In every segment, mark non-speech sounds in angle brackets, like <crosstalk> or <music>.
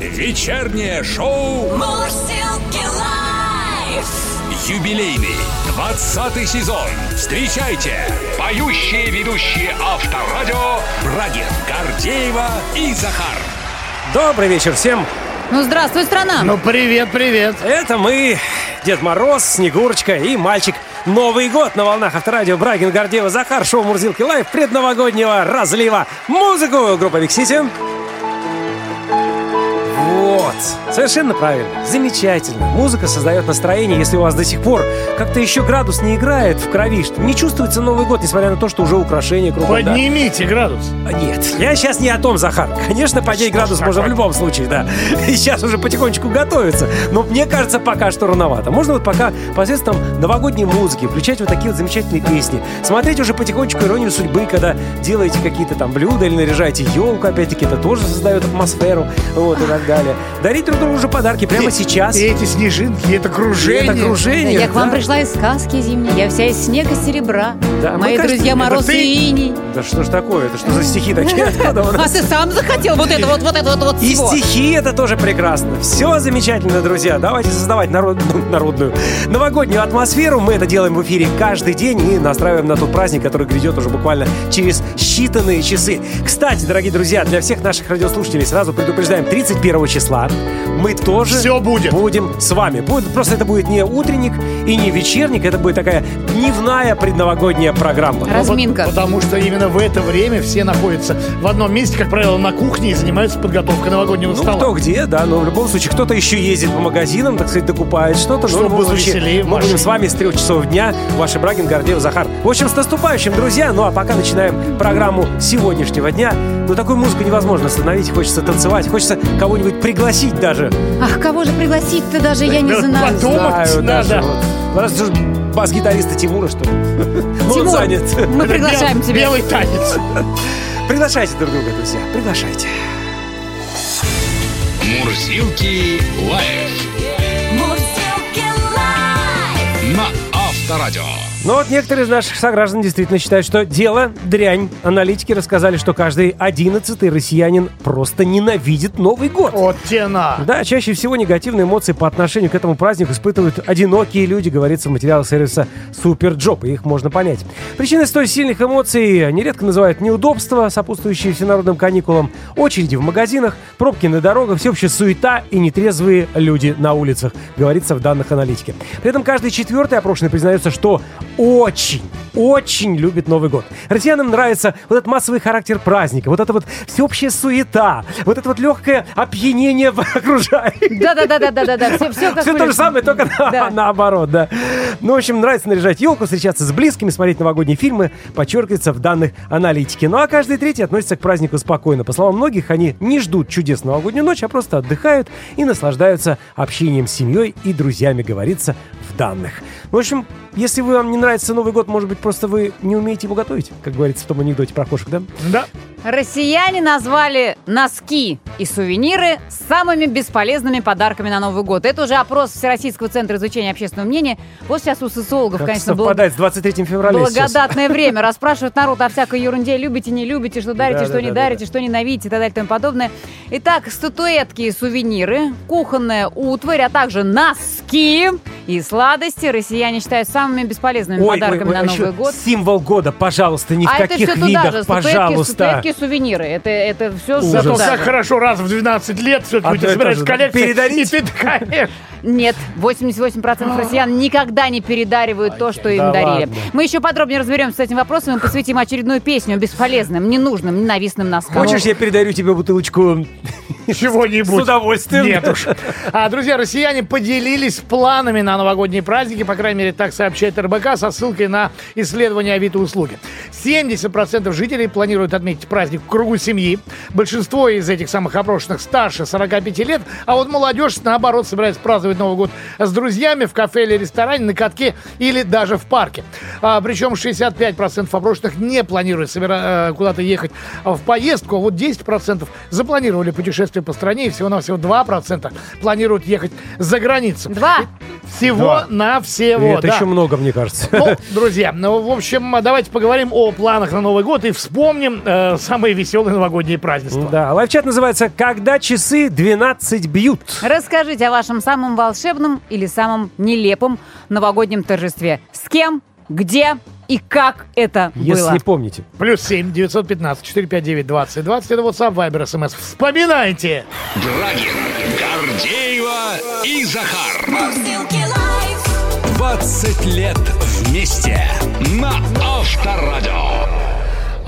Вечернее шоу Мурзилки Live. юбилейный 20 сезон. Встречайте поющие ведущие Авторадио Брагин, Гордеева и Захар. Добрый вечер всем. Ну, здравствуй, страна. Ну, привет, привет. Это мы, Дед Мороз, Снегурочка и мальчик. Новый год на волнах Авторадио Брагин, Гордеева, Захар, шоу Мурзилки Live, предновогоднего разлива. Музыку группа Виксити. Вот, совершенно правильно, замечательно. Музыка создает настроение, если у вас до сих пор как-то еще градус не играет в крови, что не чувствуется Новый год, несмотря на то, что уже украшения кругом. да. Поднимите градус. А, Нет, я сейчас не о том, Захар. Конечно, поднять градус можно в любом случае, да. И <laughs> сейчас уже потихонечку готовится. Но мне кажется, пока что рановато. Можно вот пока посредством новогодней музыки включать вот такие вот замечательные песни. Смотреть уже потихонечку иронию судьбы, когда делаете какие-то там блюда или наряжаете елку, опять-таки, это тоже создает атмосферу, вот, и так далее. Дарить друг другу уже подарки прямо сейчас. И эти снежинки, это кружение. Это окружение. Я к вам да. пришла из сказки зимней. Я вся из снега серебра. Да, мы, Мои кажется, друзья это Мороз ты? и Иней. Да что ж такое? Это что за стихи такие? <laughs> А ты сам захотел вот это вот, вот это вот, вот И стихи это тоже прекрасно. Все замечательно, друзья. Давайте создавать народ- <laughs> ну, народную новогоднюю атмосферу. Мы это делаем в эфире каждый день и настраиваем на тот праздник, который грядет уже буквально через считанные часы. Кстати, дорогие друзья, для всех наших радиослушателей сразу предупреждаем, 31 числа мы тоже Всё будет. будем с вами. Будет, просто это будет не утренник и не вечерник, это будет такая дневная предновогодняя программа. Разминка. Вот потому что именно в это время все находятся в одном месте, как правило, на кухне и занимаются подготовкой новогоднего Ну, стола. кто где, да, но в любом случае кто-то еще ездит по магазинам, так сказать, докупает что-то. Чтобы было веселее мы будем с вами с трех часов дня. Ваши Брагин, Гордеев, Захар. В общем, с наступающим, друзья. Ну, а пока начинаем программу сегодняшнего дня. Ну, такую музыку невозможно остановить. Хочется танцевать, хочется кого-нибудь пригласить даже. Ах, кого же пригласить-то даже, я не знаю. потом- Думать Знаю, даже вот. Раз уж бас-гитариста Тимура, что ли? Ну, он Тимур, занят. мы приглашаем тебя. Белый танец. Приглашайте друг друга, друзья. Приглашайте. Мурзилки Лайв Мурзилки лайф. на Авторадио. Но вот некоторые из наших сограждан действительно считают, что дело дрянь. Аналитики рассказали, что каждый одиннадцатый россиянин просто ненавидит Новый год. Вот те на. Да, чаще всего негативные эмоции по отношению к этому празднику испытывают одинокие люди, говорится в материалах сервиса SuperJob, и их можно понять. Причиной столь сильных эмоций нередко называют неудобства, сопутствующие всенародным каникулам, очереди в магазинах, пробки на дорогах, всеобщая суета и нетрезвые люди на улицах, говорится в данных аналитики. При этом каждый четвертый опрошенный признается, что очень, очень любит Новый год. Россиянам нравится вот этот массовый характер праздника, вот эта вот всеобщая суета, вот это вот легкое опьянение в <laughs> окружающих. Да-да-да-да-да-да. Все, все Все то же самое, только Да. наоборот, да. Ну, в общем, нравится наряжать елку, встречаться с близкими, смотреть новогодние фильмы, подчеркивается в данных аналитики. Ну, а каждый третий относится к празднику спокойно. По словам многих, они не ждут чудес новогоднюю ночь, а просто отдыхают и наслаждаются общением с семьей и друзьями, говорится в данных. В общем, если вам не нравится Новый год, может быть, просто вы не умеете его готовить, как говорится в том анекдоте про кошек, да? Да. Россияне назвали носки и сувениры самыми бесполезными подарками на Новый год. Это уже опрос Всероссийского центра изучения общественного мнения. Вот сейчас у социологов, Как конечно, совпадает с 23 февраля сейчас. благодатное <laughs> время. Расспрашивают народ о всякой ерунде. Любите, не любите, что дарите, Да, что да, не да, дарите, да. что ненавидите и так далее и тому подобное. Итак, статуэтки и сувениры, кухонная утварь, а также носки и сладости россияне считают самыми бесполезными подарками на а Новый год. Символ года, пожалуйста, ни в а это каких видах, же, пожалуйста. статуэтки, сувениры. Это, это все. Зато Да. как хорошо раз в 12 лет все-таки А у тебя собирается же коллекция. передарить? И ты такая, «Эх, Нет, 88% россиян никогда не передаривают то, что им да дарили. ладно. Мы еще подробнее разберемся с этим вопросом и посвятим очередную песню бесполезным, ненужным, ненавистным носкам. Хочешь, я передарю тебе бутылочку чего-нибудь. с удовольствием? Нет уж. А, друзья, россияне поделились планами на новогодние праздники, по крайней мере, так сообщает РБК со ссылкой на исследование Авито услуги. 70% жителей планируют отметить праздник в кругу семьи. Большинство из этих самых опрошенных старше 45 лет, а вот молодежь, наоборот, собирается праздновать Новый год с друзьями в кафе или ресторане, на катке или даже в парке. А, причем 65% опрошенных не планируют собира- э, куда-то ехать в поездку, а вот 10% запланировали путешествие по стране, и всего-навсего 2% планируют ехать за границу. Два. Всего на всего. это да. еще много, мне кажется. Ну, друзья, ну, в общем, давайте поговорим о планах на Новый год и вспомним э, самые веселые новогодние празднества. Да, лайфчат называется «Когда часы 12 бьют». Расскажите о вашем самом волшебном или самом нелепом новогоднем торжестве. С кем, где и как это Если было. помните. Плюс 7 915 459 20 20. Это WhatsApp, Viber, SMS. Вспоминайте! Брагин, Гордеева и Захар. Мурзилки лайф. 20 лет вместе на Авторадио.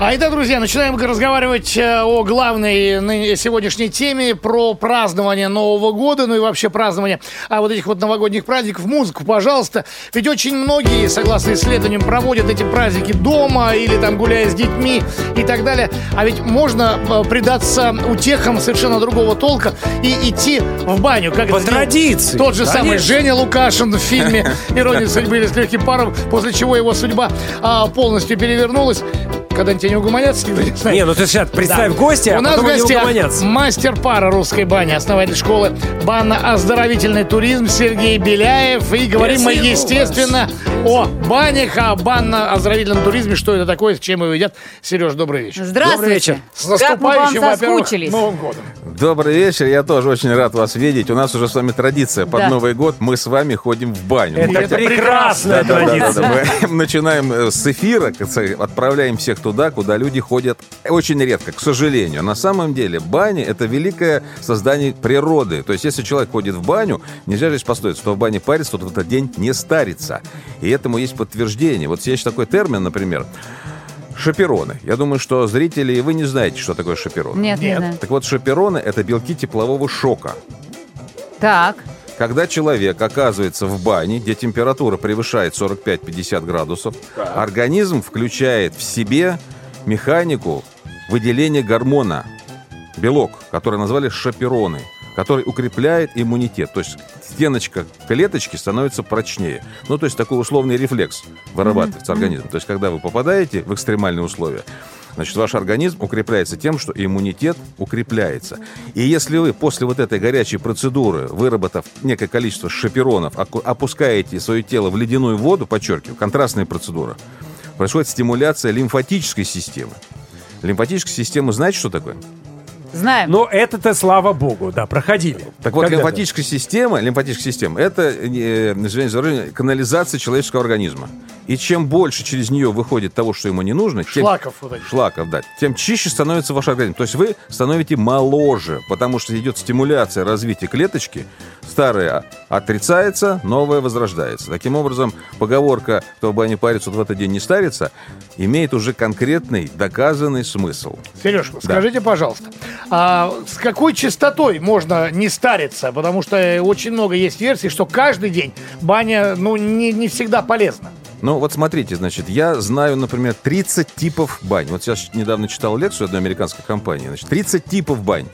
А итак, друзья, начинаем разговаривать э, о главной сегодняшней теме про празднование Нового года, ну и вообще празднование а, вот этих вот новогодних праздников. Музыку, пожалуйста. Ведь очень многие, согласно исследованиям, проводят эти праздники дома или там гуляя с детьми и так далее. А ведь можно э, предаться утехам совершенно другого толка и идти в баню. Как По это традиции, Тот же самый конечно. Женя Лукашин в фильме <laughs> «Ирония судьбы» или «С легким паром», после чего его судьба а, полностью перевернулась. Когда-нибудь они угомонятся, никто не знает. Не, ну ты сейчас представь Да. гости, а У нас в гостях мастер пара русской бани, основатель школы банно-оздоровительный туризм Сергей Беляев. И говорим мы, Спасибо. естественно, о банях, о банно-оздоровительном туризме, что это такое, с чем его едят. Сереж, добрый вечер. Здравствуйте. Добрый вечер. С Как мы вам наступающим, во-первых, соскучились. Новым годом. Добрый вечер, я тоже очень рад вас видеть. У нас уже с вами традиция. Под Да. Новый год мы с вами ходим в баню. Это, это прекрасная Да, да, да, традиция. да, да. Мы <laughs> начинаем э, с эфира, отправляем всех туда, куда люди ходят очень редко, к сожалению. На самом деле баня – это великое создание природы. То есть если человек ходит в баню, нельзя же пословица, кто в бане парится, тот в этот день не старится. И этому есть подтверждение. Вот есть такой термин, например, шапероны. Я думаю, что зрители, вы не знаете, что такое шапероны. Нет, не Нет. знаю. Так вот, шапероны – это белки теплового шока. Так. Когда человек оказывается в бане, где температура превышает 45-50 градусов, организм включает в себе механику выделения гормона, белок, который назвали шапероны, который укрепляет иммунитет. То есть стеночка клеточки становится прочнее. Ну, то есть такой условный рефлекс вырабатывается организм. То есть когда вы попадаете в экстремальные условия, Значит, ваш организм укрепляется тем, что иммунитет укрепляется. И если вы после вот этой горячей процедуры, выработав некое количество шаперонов, опускаете свое тело в ледяную воду, подчеркиваю, контрастная процедура, происходит стимуляция лимфатической системы. Лимфатическая система, знаете, что такое? Знаем. Но это-то, слава богу, да, проходили. Так вот, Когда-то. лимфатическая система, лимфатическая система, это, э, извиняюсь канализация человеческого организма. И чем больше через нее выходит того, что ему не нужно, тем, Шлаков вот этих. шлаков, да, тем чище становится ваш организм. То есть вы становитесь моложе, потому что идет стимуляция развития клеточки. Старое отрицается, новое возрождается. Таким образом, поговорка «кто в бане парится, тот в этот день не старится» имеет уже конкретный, доказанный смысл. Сереж, скажите, пожалуйста, а с какой частотой можно не стариться? Потому что э, очень много есть версий, что каждый день баня, ну, не, не всегда полезна. Ну, вот смотрите, значит, я знаю, например, 30 типов бань. Вот сейчас недавно читал лекцию одной американской компании. Значит, 30 типов бань.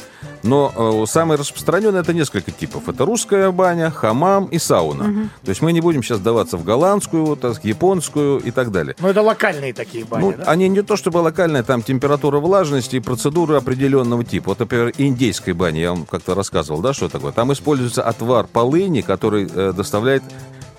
Но э, самые распространенные это несколько типов. Это русская баня, хамам и сауна. То есть мы не будем сейчас даваться в голландскую, вот, так, японскую и так далее. Ну, это локальные такие бани, Ну, да? они не то чтобы локальные, там температура влажности и процедуры определенного типа. Вот, например, индейской бани, я вам как-то рассказывал, да, что такое. Там используется отвар полыни, который э, доставляет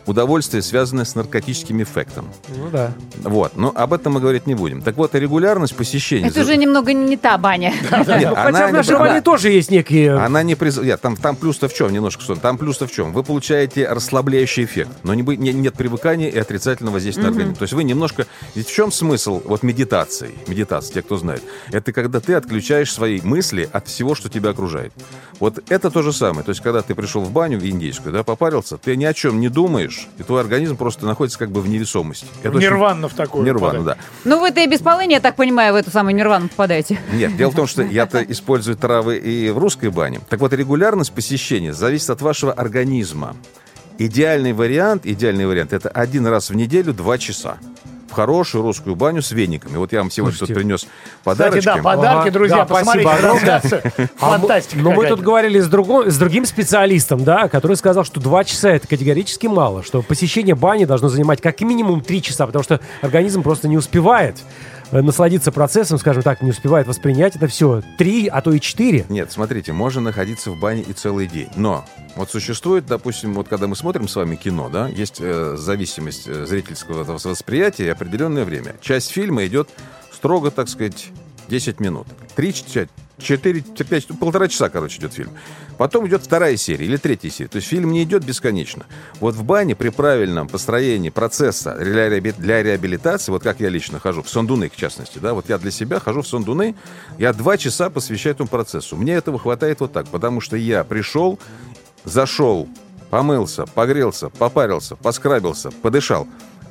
удовольствие, связанное с наркотическим эффектом. Ну да. Вот, но об этом мы говорить не будем. Так вот, регулярность посещения... Это уже немного не та баня. <laughs> Ну, хотя в нашей бане тоже есть некие... Она не приз... Нет, там, плюс-то в чем? Немножко что Там плюс-то в чем? Вы получаете расслабляющий эффект, но нет привыкания и отрицательного воздействия на организм. То есть вы немножко... Ведь в чем смысл вот медитации? Медитации, те, кто знает. Это когда ты отключаешь свои мысли от всего, что тебя окружает. Вот это то же самое. То есть когда ты пришел в баню в индейскую, да, попарился, ты ни о чем не думаешь, и твой организм просто находится как бы в невесомости. Это очень- Нирвана в такую. Нирвана, да. Ну, вы-то и без полыни, я так понимаю, в эту самую нирвану попадаете. Нет, дело в том, что я-то использую травы и в русской бане. Так вот, регулярность посещения зависит от вашего организма. Идеальный вариант, идеальный вариант, это один раз в неделю два часа. Хорошую русскую баню с вениками. Вот я вам сегодня тут Слушайте. принес Кстати, подарочки. да, подарки, Ага, друзья, да, посмотрите. <laughs> А мы- Фантастика Но мы какая-то. тут говорили с, другим специалистом, да, который сказал, что два часа это категорически мало, что посещение бани должно занимать как минимум три часа, потому что организм просто не успевает насладиться процессом, скажем так, не успевает воспринять это все. Три, а то и четыре. Нет, смотрите, можно находиться в бане и целый день. Но вот существует, допустим, вот когда мы смотрим с вами кино, да, есть э, зависимость э, зрительского восприятия и определенное время. Часть фильма идет строго, так сказать, 10 минут. 3, 4, 5, полтора часа, короче, идет фильм. Потом идет вторая серия или третья серия. То есть фильм не идет бесконечно. Вот в бане при правильном построении процесса для реабилитации, вот как я лично хожу, в Сондуны, в частности, да, вот я для себя хожу в Сондуны, я два часа посвящаю этому процессу. Мне этого хватает вот так, потому что я пришел, зашел, помылся, погрелся, попарился, поскрабился, подышал.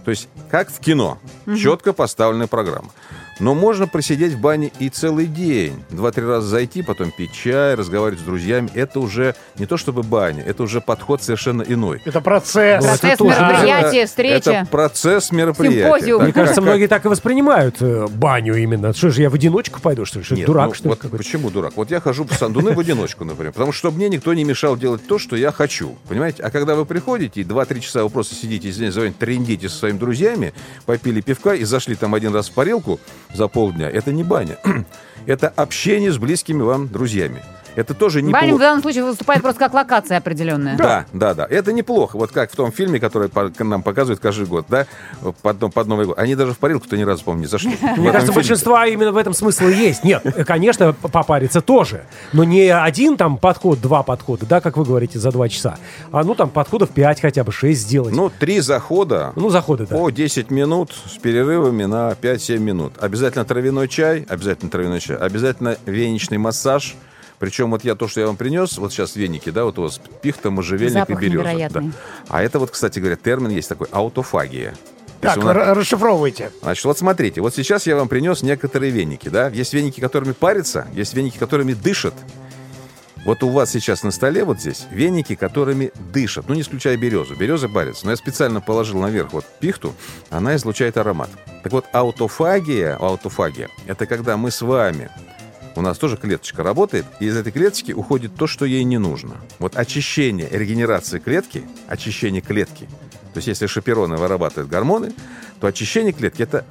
То есть как в кино. Четко поставленная программа. Но можно просидеть в бане и целый день. Два-три раза зайти, потом пить чай, разговаривать с друзьями. Это уже не то чтобы баня, это уже подход совершенно иной. Это процесс. Ну, это Процесс, тоже. мероприятие, Это- встреча. Это процесс мероприятия. Симпозиум. Мне кажется, как- многие так и воспринимают э, баню именно. Что же, я в одиночку пойду, что ли? Что, Нет, дурак, ну, что ли, вот какой-то? Почему дурак? Вот я хожу по сандуны в одиночку, например, потому что мне никто не мешал делать то, что я хочу. Понимаете? А когда вы приходите и 2-3 часа вы просто сидите, вами, трендите со своими друзьями, попили пивка и зашли там один раз в парилку за полдня, это не баня. <clears throat> Это общение с близкими вам друзьями. Это тоже не Баня в данном случае выступает просто как локация определенная. Да, да, да. Это неплохо. Вот как в том фильме, который по- нам показывают каждый год, да, под, под Новый год. Они даже в парилку-то ни разу, по-моему, не зашли. Мне кажется, большинства именно в этом смысл и есть. Нет, конечно, попариться тоже. Но не один там подход, два подхода, да, как вы говорите, за два часа. А ну там подходов пять хотя бы, шесть сделать. Ну, Ну, три захода заходы, да. по 10 минут с перерывами на 5-7 минут. Обязательно травяной чай, обязательно травяной чай, обязательно веничный массаж. Причем вот я то, что я вам принес, вот сейчас веники, да, вот у вас пихта, можжевельник Запах и береза. невероятный. Да. А это вот, кстати говоря, термин есть такой аутофагия. То Так, нас- расшифровывайте. Значит, вот смотрите, вот сейчас я вам принес некоторые веники, да? Есть веники, которыми парятся, есть веники, которыми дышат. Вот у вас сейчас на столе вот здесь веники, которыми дышат. Ну, не исключая березу. Береза парится. Но я специально положил наверх вот пихту, она излучает аромат. Так вот, аутофагия, аутофагия, это когда мы с вами у нас тоже клеточка работает, и из этой клеточки уходит то, что ей не нужно. Вот очищение, регенерация клетки, очищение клетки. То есть если шапероны вырабатывают гормоны, то очищение клетки – это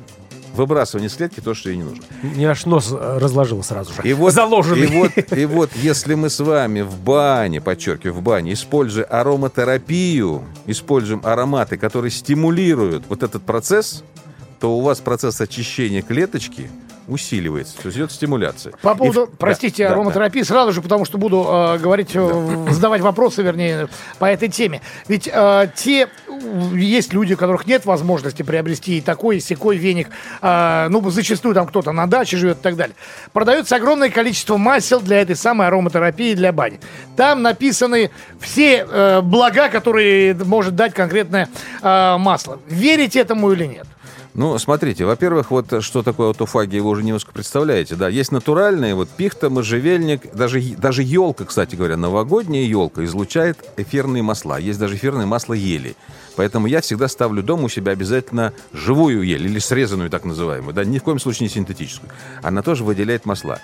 выбрасывание из клетки то, что ей не нужно. Мне аж нос э, разложил сразу же. И вот, Заложенный. И вот, и вот если мы с вами в бане, подчеркиваю, в бане, используя ароматерапию, используем ароматы, которые стимулируют вот этот процесс, то у вас процесс очищения клеточки усиливается. То есть идет стимуляция. По И поводу, да, простите, да, да. ароматерапии сразу же, потому что буду э, говорить, э, задавать вопросы, вернее, по этой теме. Ведь э, те, есть люди, у которых нет возможности приобрести и такой, и секой веник, э, ну, зачастую там кто-то на даче живет и так далее. Продается огромное количество масел для этой самой ароматерапии для бани. Там написаны все э, блага, которые может дать конкретное э, масло. Верите этому или нет? Ну, смотрите, во-первых, вот что такое аутофагия, вы уже немножко представляете, да. Есть натуральные, вот пихта, можжевельник, даже, даже елка, кстати говоря, новогодняя елка излучает эфирные масла. Есть даже эфирное масло ели. Поэтому я всегда ставлю дома у себя обязательно живую ель, или срезанную так называемую, да, ни в коем случае не синтетическую. Она тоже выделяет масла.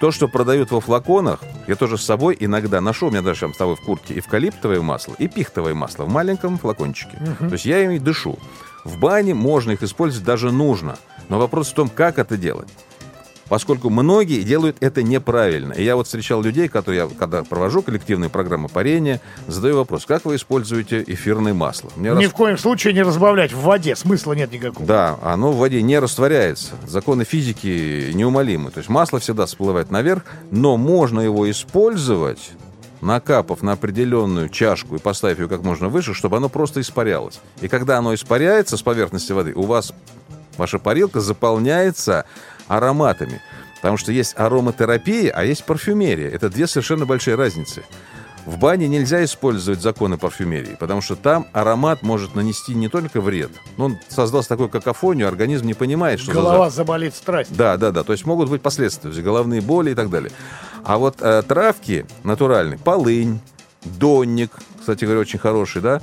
То, что продают во флаконах, я тоже с собой иногда ношу, у меня даже там с собой в куртке эвкалиптовое масло и пихтовое масло в маленьком флакончике. То есть я ими дышу. В бане можно их использовать, даже нужно. Но вопрос в том, как это делать. Поскольку многие делают это неправильно. И я вот встречал людей, которые я, когда провожу коллективные программы парения, задаю вопрос, как вы используете эфирное масло? Мне Ни раз- в коем случае не разбавлять в воде, смысла нет никакого. Да, оно в воде не растворяется. Законы физики неумолимы. То есть масло всегда всплывает наверх, но можно его использовать, накапав на определенную чашку и поставив ее как можно выше, чтобы оно просто испарялось. И когда оно испаряется с поверхности воды, у вас ваша парилка заполняется ароматами. Потому что есть ароматерапия, а есть парфюмерия. Это две совершенно большие разницы. В бане нельзя использовать законы парфюмерии, потому что там аромат может нанести не только вред, но он создался такой какофонию, организм не понимает, что за Голова запах. заболит страсть. Да, да, да. То есть могут быть последствия, головные боли и так далее. А вот э, травки натуральные, полынь, донник, кстати говоря, очень хороший, да,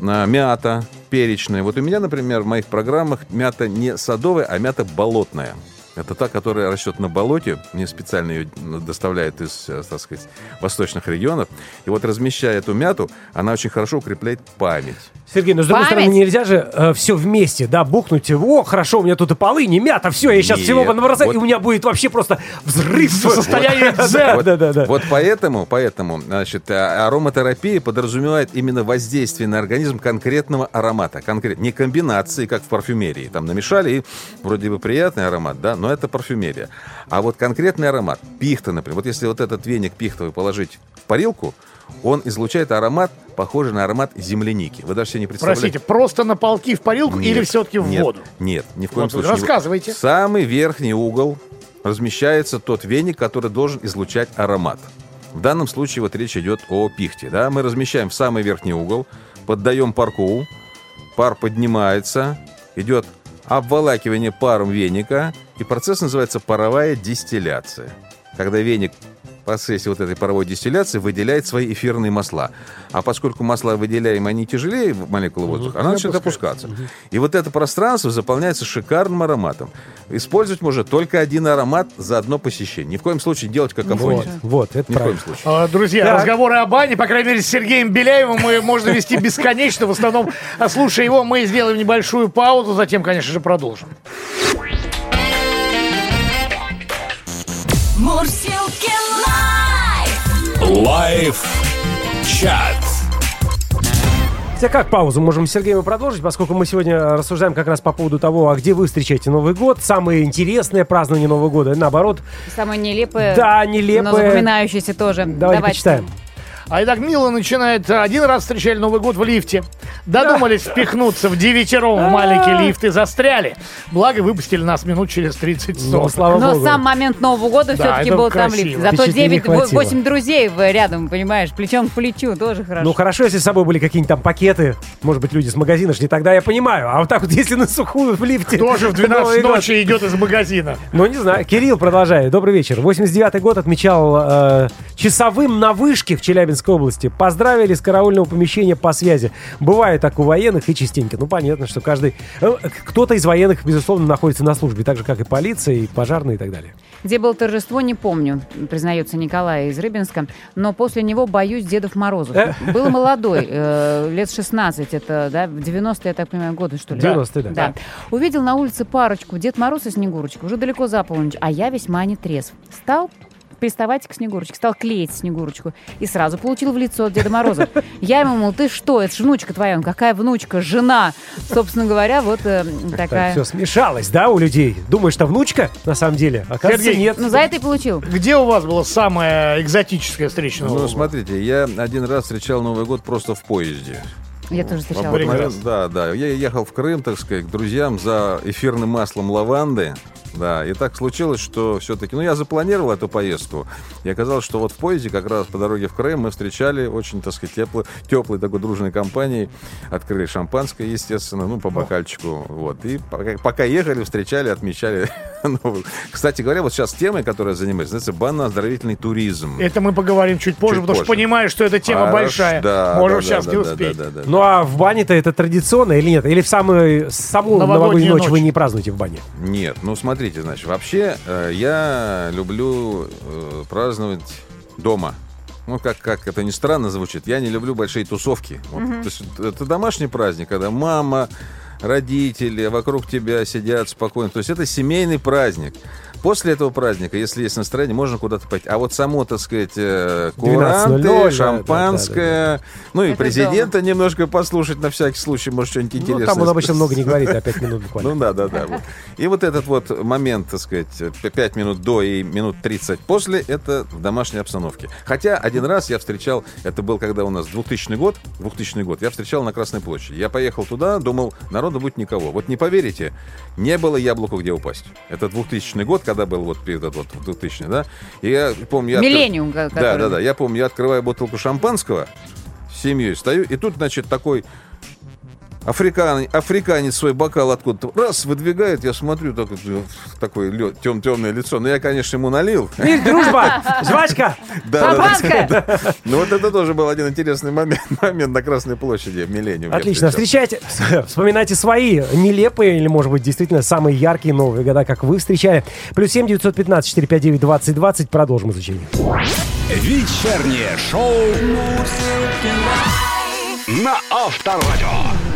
мята, перечная. Вот у меня, например, в моих программах мята не садовая, а мята болотная. Это та, которая растет на болоте. Мне специально ее доставляют из, э, так сказать, восточных регионов. И вот размещая эту мяту, она очень хорошо укрепляет память. Сергей, но с другой Память. стороны, нельзя же все вместе, да, бухнуть. О, хорошо, у меня тут и полы, не мята, все, я сейчас Нет, всего набросаю, вот- и у меня будет вообще просто взрыв. Состояние дзен. Вот, Да, да, да. вот поэтому, поэтому, значит, а- ароматерапия подразумевает именно воздействие на организм конкретного аромата. Конкрет, не комбинации, как в парфюмерии. Там намешали, и вроде бы приятный аромат, да, но это парфюмерия. А вот конкретный аромат, пихта, например. Вот если вот этот веник пихтовый положить в парилку, он излучает аромат, похожий на аромат земляники. Вы даже себе не представляете. Простите, просто на полки в парилку Нет, или все-таки в нет, воду? Нет, ни в коем Вот, случае. рассказывайте. Самый верхний угол размещается тот веник, который должен излучать аромат. В данном случае вот речь идет о пихте. Да? Мы размещаем в самый верхний угол, поддаем парку, пар поднимается, идет обволакивание паром веника, и процесс называется паровая дистилляция. Когда веник процессе вот этой паровой дистилляции выделяет свои эфирные масла. А поскольку масла выделяем, они тяжелее молекулы воздуха, она начинает опускаться. И вот это пространство заполняется шикарным ароматом. Использовать можно только один аромат за одно посещение. Ни в коем случае делать как Вот, вот, это Ни в коем правильно. случае. А, Друзья, Так. разговоры о бане, по крайней мере, с Сергеем Беляевым мы можно вести <laughs> бесконечно. В основном, а, слушая его, мы сделаем небольшую паузу, затем, конечно же, продолжим. Мурсилки лайф. Чат. Хотя как паузу можем с Сергеем и продолжить, поскольку мы сегодня рассуждаем как раз по поводу того, а где вы встречаете Новый год, самое интересное празднование Нового года, наоборот, Самое нелепое. Да, нелепое. Но запоминающееся тоже. давайте почитаем. А итак, Мила начинает. Один раз встречали Новый год в лифте. Додумались впихнуться в девятером в маленький лифт и застряли. Благо, выпустили нас минут через 30 Ну, слава Но богу. сам момент Нового года Да, все-таки это был там красиво. лифт. Зато Впечатлений 9, хватило. 8 друзей в- рядом, понимаешь, плечом к плечу, тоже хорошо. Ну хорошо, если с собой были какие-нибудь там пакеты, может быть, люди с магазина шли, тогда я понимаю. А вот так вот, <laughs> если на сухую в лифте... Тоже в <laughs> Новый 12 год. ночи идет из магазина. Ну, не знаю. Кирилл продолжает. Добрый вечер. 89-й год отмечал э, часовым на вышке в Челябинской области. Поздравили с караульного помещения по связи. Бывает так у военных и частенько. Ну, понятно, что каждый... э, Кто-то из военных, безусловно, находится на службе, так же, как и полиция, и пожарные, и так далее. Где было торжество, не помню, признается Николай из Рыбинска, но после него боюсь Дедов Морозов. Э. Был молодой, э, лет 16, это, да, в 90-е, я так понимаю, годы, что ли? 90-е, да. Да. Увидел на улице парочку, Дед Мороз и Снегурочка, уже далеко за полночь, а я весьма не трезв. Стал приставать к Снегурочке, стал клеить Снегурочку и сразу получил в лицо от Деда Мороза. Я ему, мол, ты что, это же внучка твоя. Он, какая внучка? Жена. Собственно говоря, вот э, такая. Так, все смешалось, да, у людей? Думаешь, что внучка, на самом деле? Оказывается, Сергей, нет. Ну, за это и получил. Где у вас была самая экзотическая встреча Нового Ну, года? смотрите, я один раз встречал Новый год просто в поезде. Я тоже встречала. Вот. Да, да. Я ехал в Крым, так сказать, к друзьям за эфирным маслом лаванды. Да, и так случилось, что все-таки, ну, я запланировал эту поездку, и оказалось, что вот в поезде, как раз по дороге в Крым, мы встречали очень, так сказать, теплой, теплой такой дружной компанией, открыли шампанское, естественно, ну, по бокальчику, вот, и пока, пока ехали, встречали, отмечали <laughs> год. Кстати говоря, вот сейчас темой, которой я занимаюсь, называется банно-оздоровительный туризм. Это мы поговорим чуть позже, Чуть потому что понимаю, что эта тема большая. да, Можем да, сейчас да, не да, успеть. да, да, да. Ну, а в бане-то это традиционно или нет? Или в самую, саму Новогоднюю новогоднюю ночь ночь. вы не празднуете в бане? Нет, ну смотрите, значит, вообще э, я люблю э, праздновать дома. Ну, как, как это ни странно звучит, я не люблю большие тусовки. Вот, То есть это домашний праздник, когда мама, родители вокруг тебя сидят спокойно. То есть это семейный праздник. После этого праздника, если есть настроение, можно куда-то пойти. А вот само, так сказать, э, 12:00, да, куранты, да, шампанское, ну и Это президента немножко послушать на всякий случай, может, что-нибудь Ну, интересное. там он обычно много не говорит, а пять минут буквально. Ну да, да, да. вот. И вот этот вот момент, так сказать, 5 минут до и минут 30 после, это в домашней обстановке. Хотя один раз я встречал, это был когда у нас 2000 год, 2000 год, я встречал на Красной площади. Я поехал туда, думал, народу будет никого. Вот не поверите, не было яблоку где упасть. Это 2000 год, когда был вот перед этот вот 2000, да? И я помню... Я откры- Миллениум, Да, который- да, да. Я помню, я открываю бутылку шампанского с семьей, стою, и тут, значит, такой Африкан, африканец свой бокал откуда-то раз выдвигает, я смотрю, так, э, такое тем, темное лицо. Но я, конечно, ему налил. Мир, дружба, жвачка. <laughs> Да, да, да. Шампанское! <laughs> Ну вот это тоже был один интересный момент, <laughs> момент на Красной площади в Миллениум. Отлично. Встречайте, вспоминайте свои нелепые или, может быть, действительно самые яркие новые года, как вы встречали. Плюс семь девятьсот пятнадцать четыре пять девять двадцать двадцать. Продолжим изучение. Вечернее шоу на Авторадио.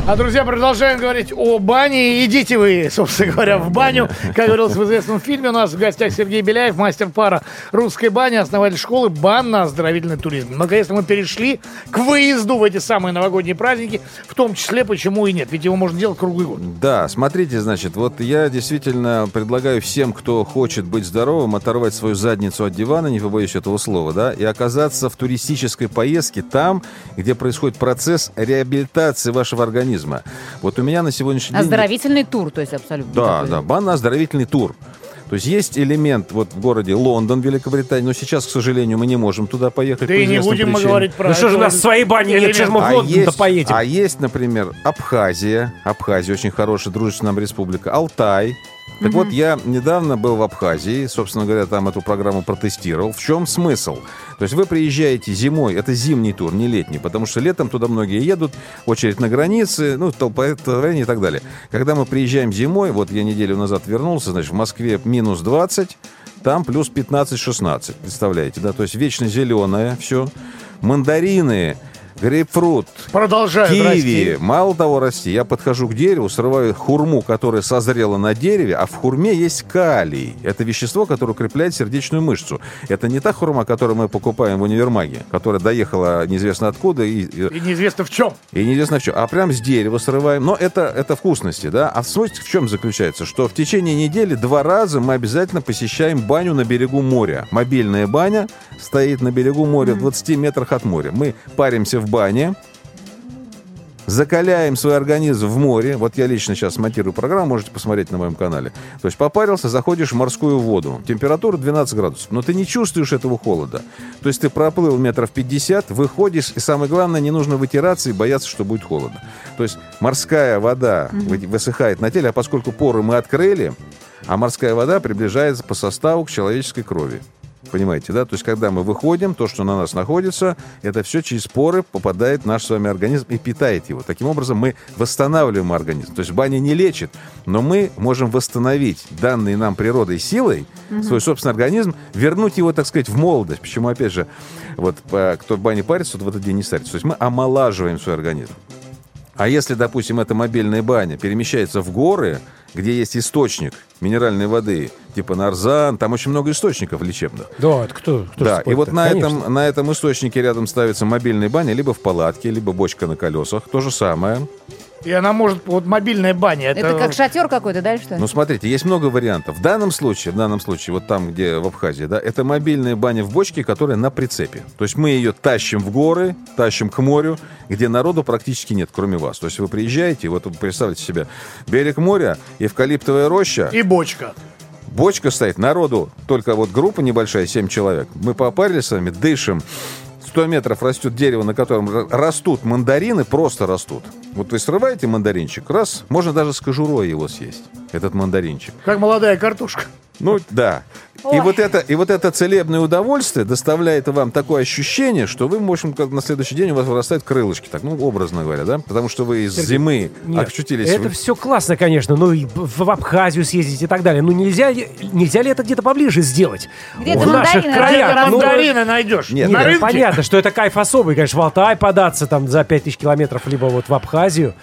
А, друзья, продолжаем говорить о бане. Идите вы, собственно говоря, в баню. Как говорилось в известном фильме, у нас в гостях Сергей Беляев, мастер пара русской бани, основатель школы банно-оздоровительный туризм. Наконец-то мы перешли к выезду в эти самые новогодние праздники, в том числе, почему и нет. Ведь его можно делать круглый год. Да, смотрите, значит, вот я действительно предлагаю всем, кто хочет быть здоровым, оторвать свою задницу от дивана, не побоюсь этого слова, да, и оказаться в туристической поездке там, где происходит процесс реабилитации вашего организма. Вот у меня на сегодняшний день... Оздоровительный тур, то есть абсолютно. Да, такой. да, банно-оздоровительный тур. То есть есть элемент вот в городе Лондон, Великобритания, но сейчас, к сожалению, мы не можем туда поехать. Да по и не будем мы причинам. говорить про Ну что же, у нас своей бани нет, что же мы в А Лондон-то есть, поедем? а есть, например, Абхазия. Абхазия очень хорошая, дружественная нам республика. Алтай. Так вот, я недавно был в Абхазии, собственно говоря, там эту программу протестировал. В чем смысл? То есть вы приезжаете зимой, это зимний тур, не летний, потому что летом туда многие едут, очередь на границе, ну, толпотворение и так далее. Когда мы приезжаем зимой, вот я неделю назад вернулся, значит, в Москве минус 20, там плюс 15-16, представляете, да? То есть вечно зеленое все, мандарины, грейпфрут, Продолжают Киви. расти. Мало того расти, я подхожу к дереву, срываю хурму, которая созрела на дереве, а в хурме есть калий. Это вещество, которое укрепляет сердечную мышцу. Это не та хурма, которую мы покупаем в универмаге, которая доехала неизвестно откуда и, и- неизвестно в чем. и неизвестно что. А прям с дерева срываем. Но это, это вкусности, да? А суть в чем заключается? Что в течение недели два раза мы обязательно посещаем баню на берегу моря. Мобильная баня стоит на берегу моря в 20 метрах от моря. Мы паримся в бане, закаляем свой организм в море. Вот я лично сейчас монтирую программу, можете посмотреть на моем канале. То есть попарился, заходишь в морскую воду. Температура 12 градусов. Но ты не чувствуешь этого холода. То есть ты проплыл метров 50, выходишь, и самое главное, не нужно вытираться и бояться, что будет холодно. То есть морская вода вы- высыхает на теле, а поскольку поры мы открыли, а морская вода приближается по составу к человеческой крови. Понимаете, да? То есть, когда мы выходим, то, что на нас находится, это все через поры попадает в наш с вами организм и питает его. Таким образом, мы восстанавливаем организм. То есть, баня не лечит, но мы можем восстановить данные нам природой силой свой собственный организм, вернуть его, так сказать, в молодость. Почему, опять же, вот по- кто в бане парится, тот в этот день не старится. То есть, мы омолаживаем свой организм. А если, допустим, эта мобильная баня перемещается в горы, где есть источник минеральной воды, типа нарзан, там очень много источников лечебных. Да, это кто? кто да, и вот на Конечно. этом, на этом источнике рядом ставится мобильная баня, либо в палатке, либо бочка на колесах. То же самое. И она может, вот мобильная баня. Это, Это как шатер какой-то, да, что? Ну, смотрите, есть много вариантов. В данном случае, в данном случае, вот там, где в Абхазии, да, это мобильная баня в бочке, которая на прицепе. То есть мы ее тащим в горы, тащим к морю, где народу практически нет, кроме вас. То есть вы приезжаете, вот представьте себе, берег моря, эвкалиптовая роща, И бочка. бочка стоит, народу только вот группа небольшая, 7 человек. Мы попарились с вами, дышим. 100 метров растет дерево, на котором растут мандарины, просто растут. Вот вы срываете мандаринчик, раз, можно даже с кожурой его съесть, этот мандаринчик. Как молодая картошка. Ну, да. И вот, это, и вот это целебное удовольствие доставляет вам такое ощущение, что вы, в общем, как на следующий день у вас вырастают крылышки, так, ну, образно говоря, да? Потому что вы из зимы Нет, очутились... Это в- все классно, конечно, ну и в в Абхазию съездить и так далее. Ну нельзя, ли- нельзя ли это где-то поближе сделать? Где-то в наших мандарины краях. Где-то Ну, найдешь. Нет, на Нет, рынке. понятно, что это кайф особый, конечно, в Алтай податься там за 5000 километров, либо вот в Абхазию.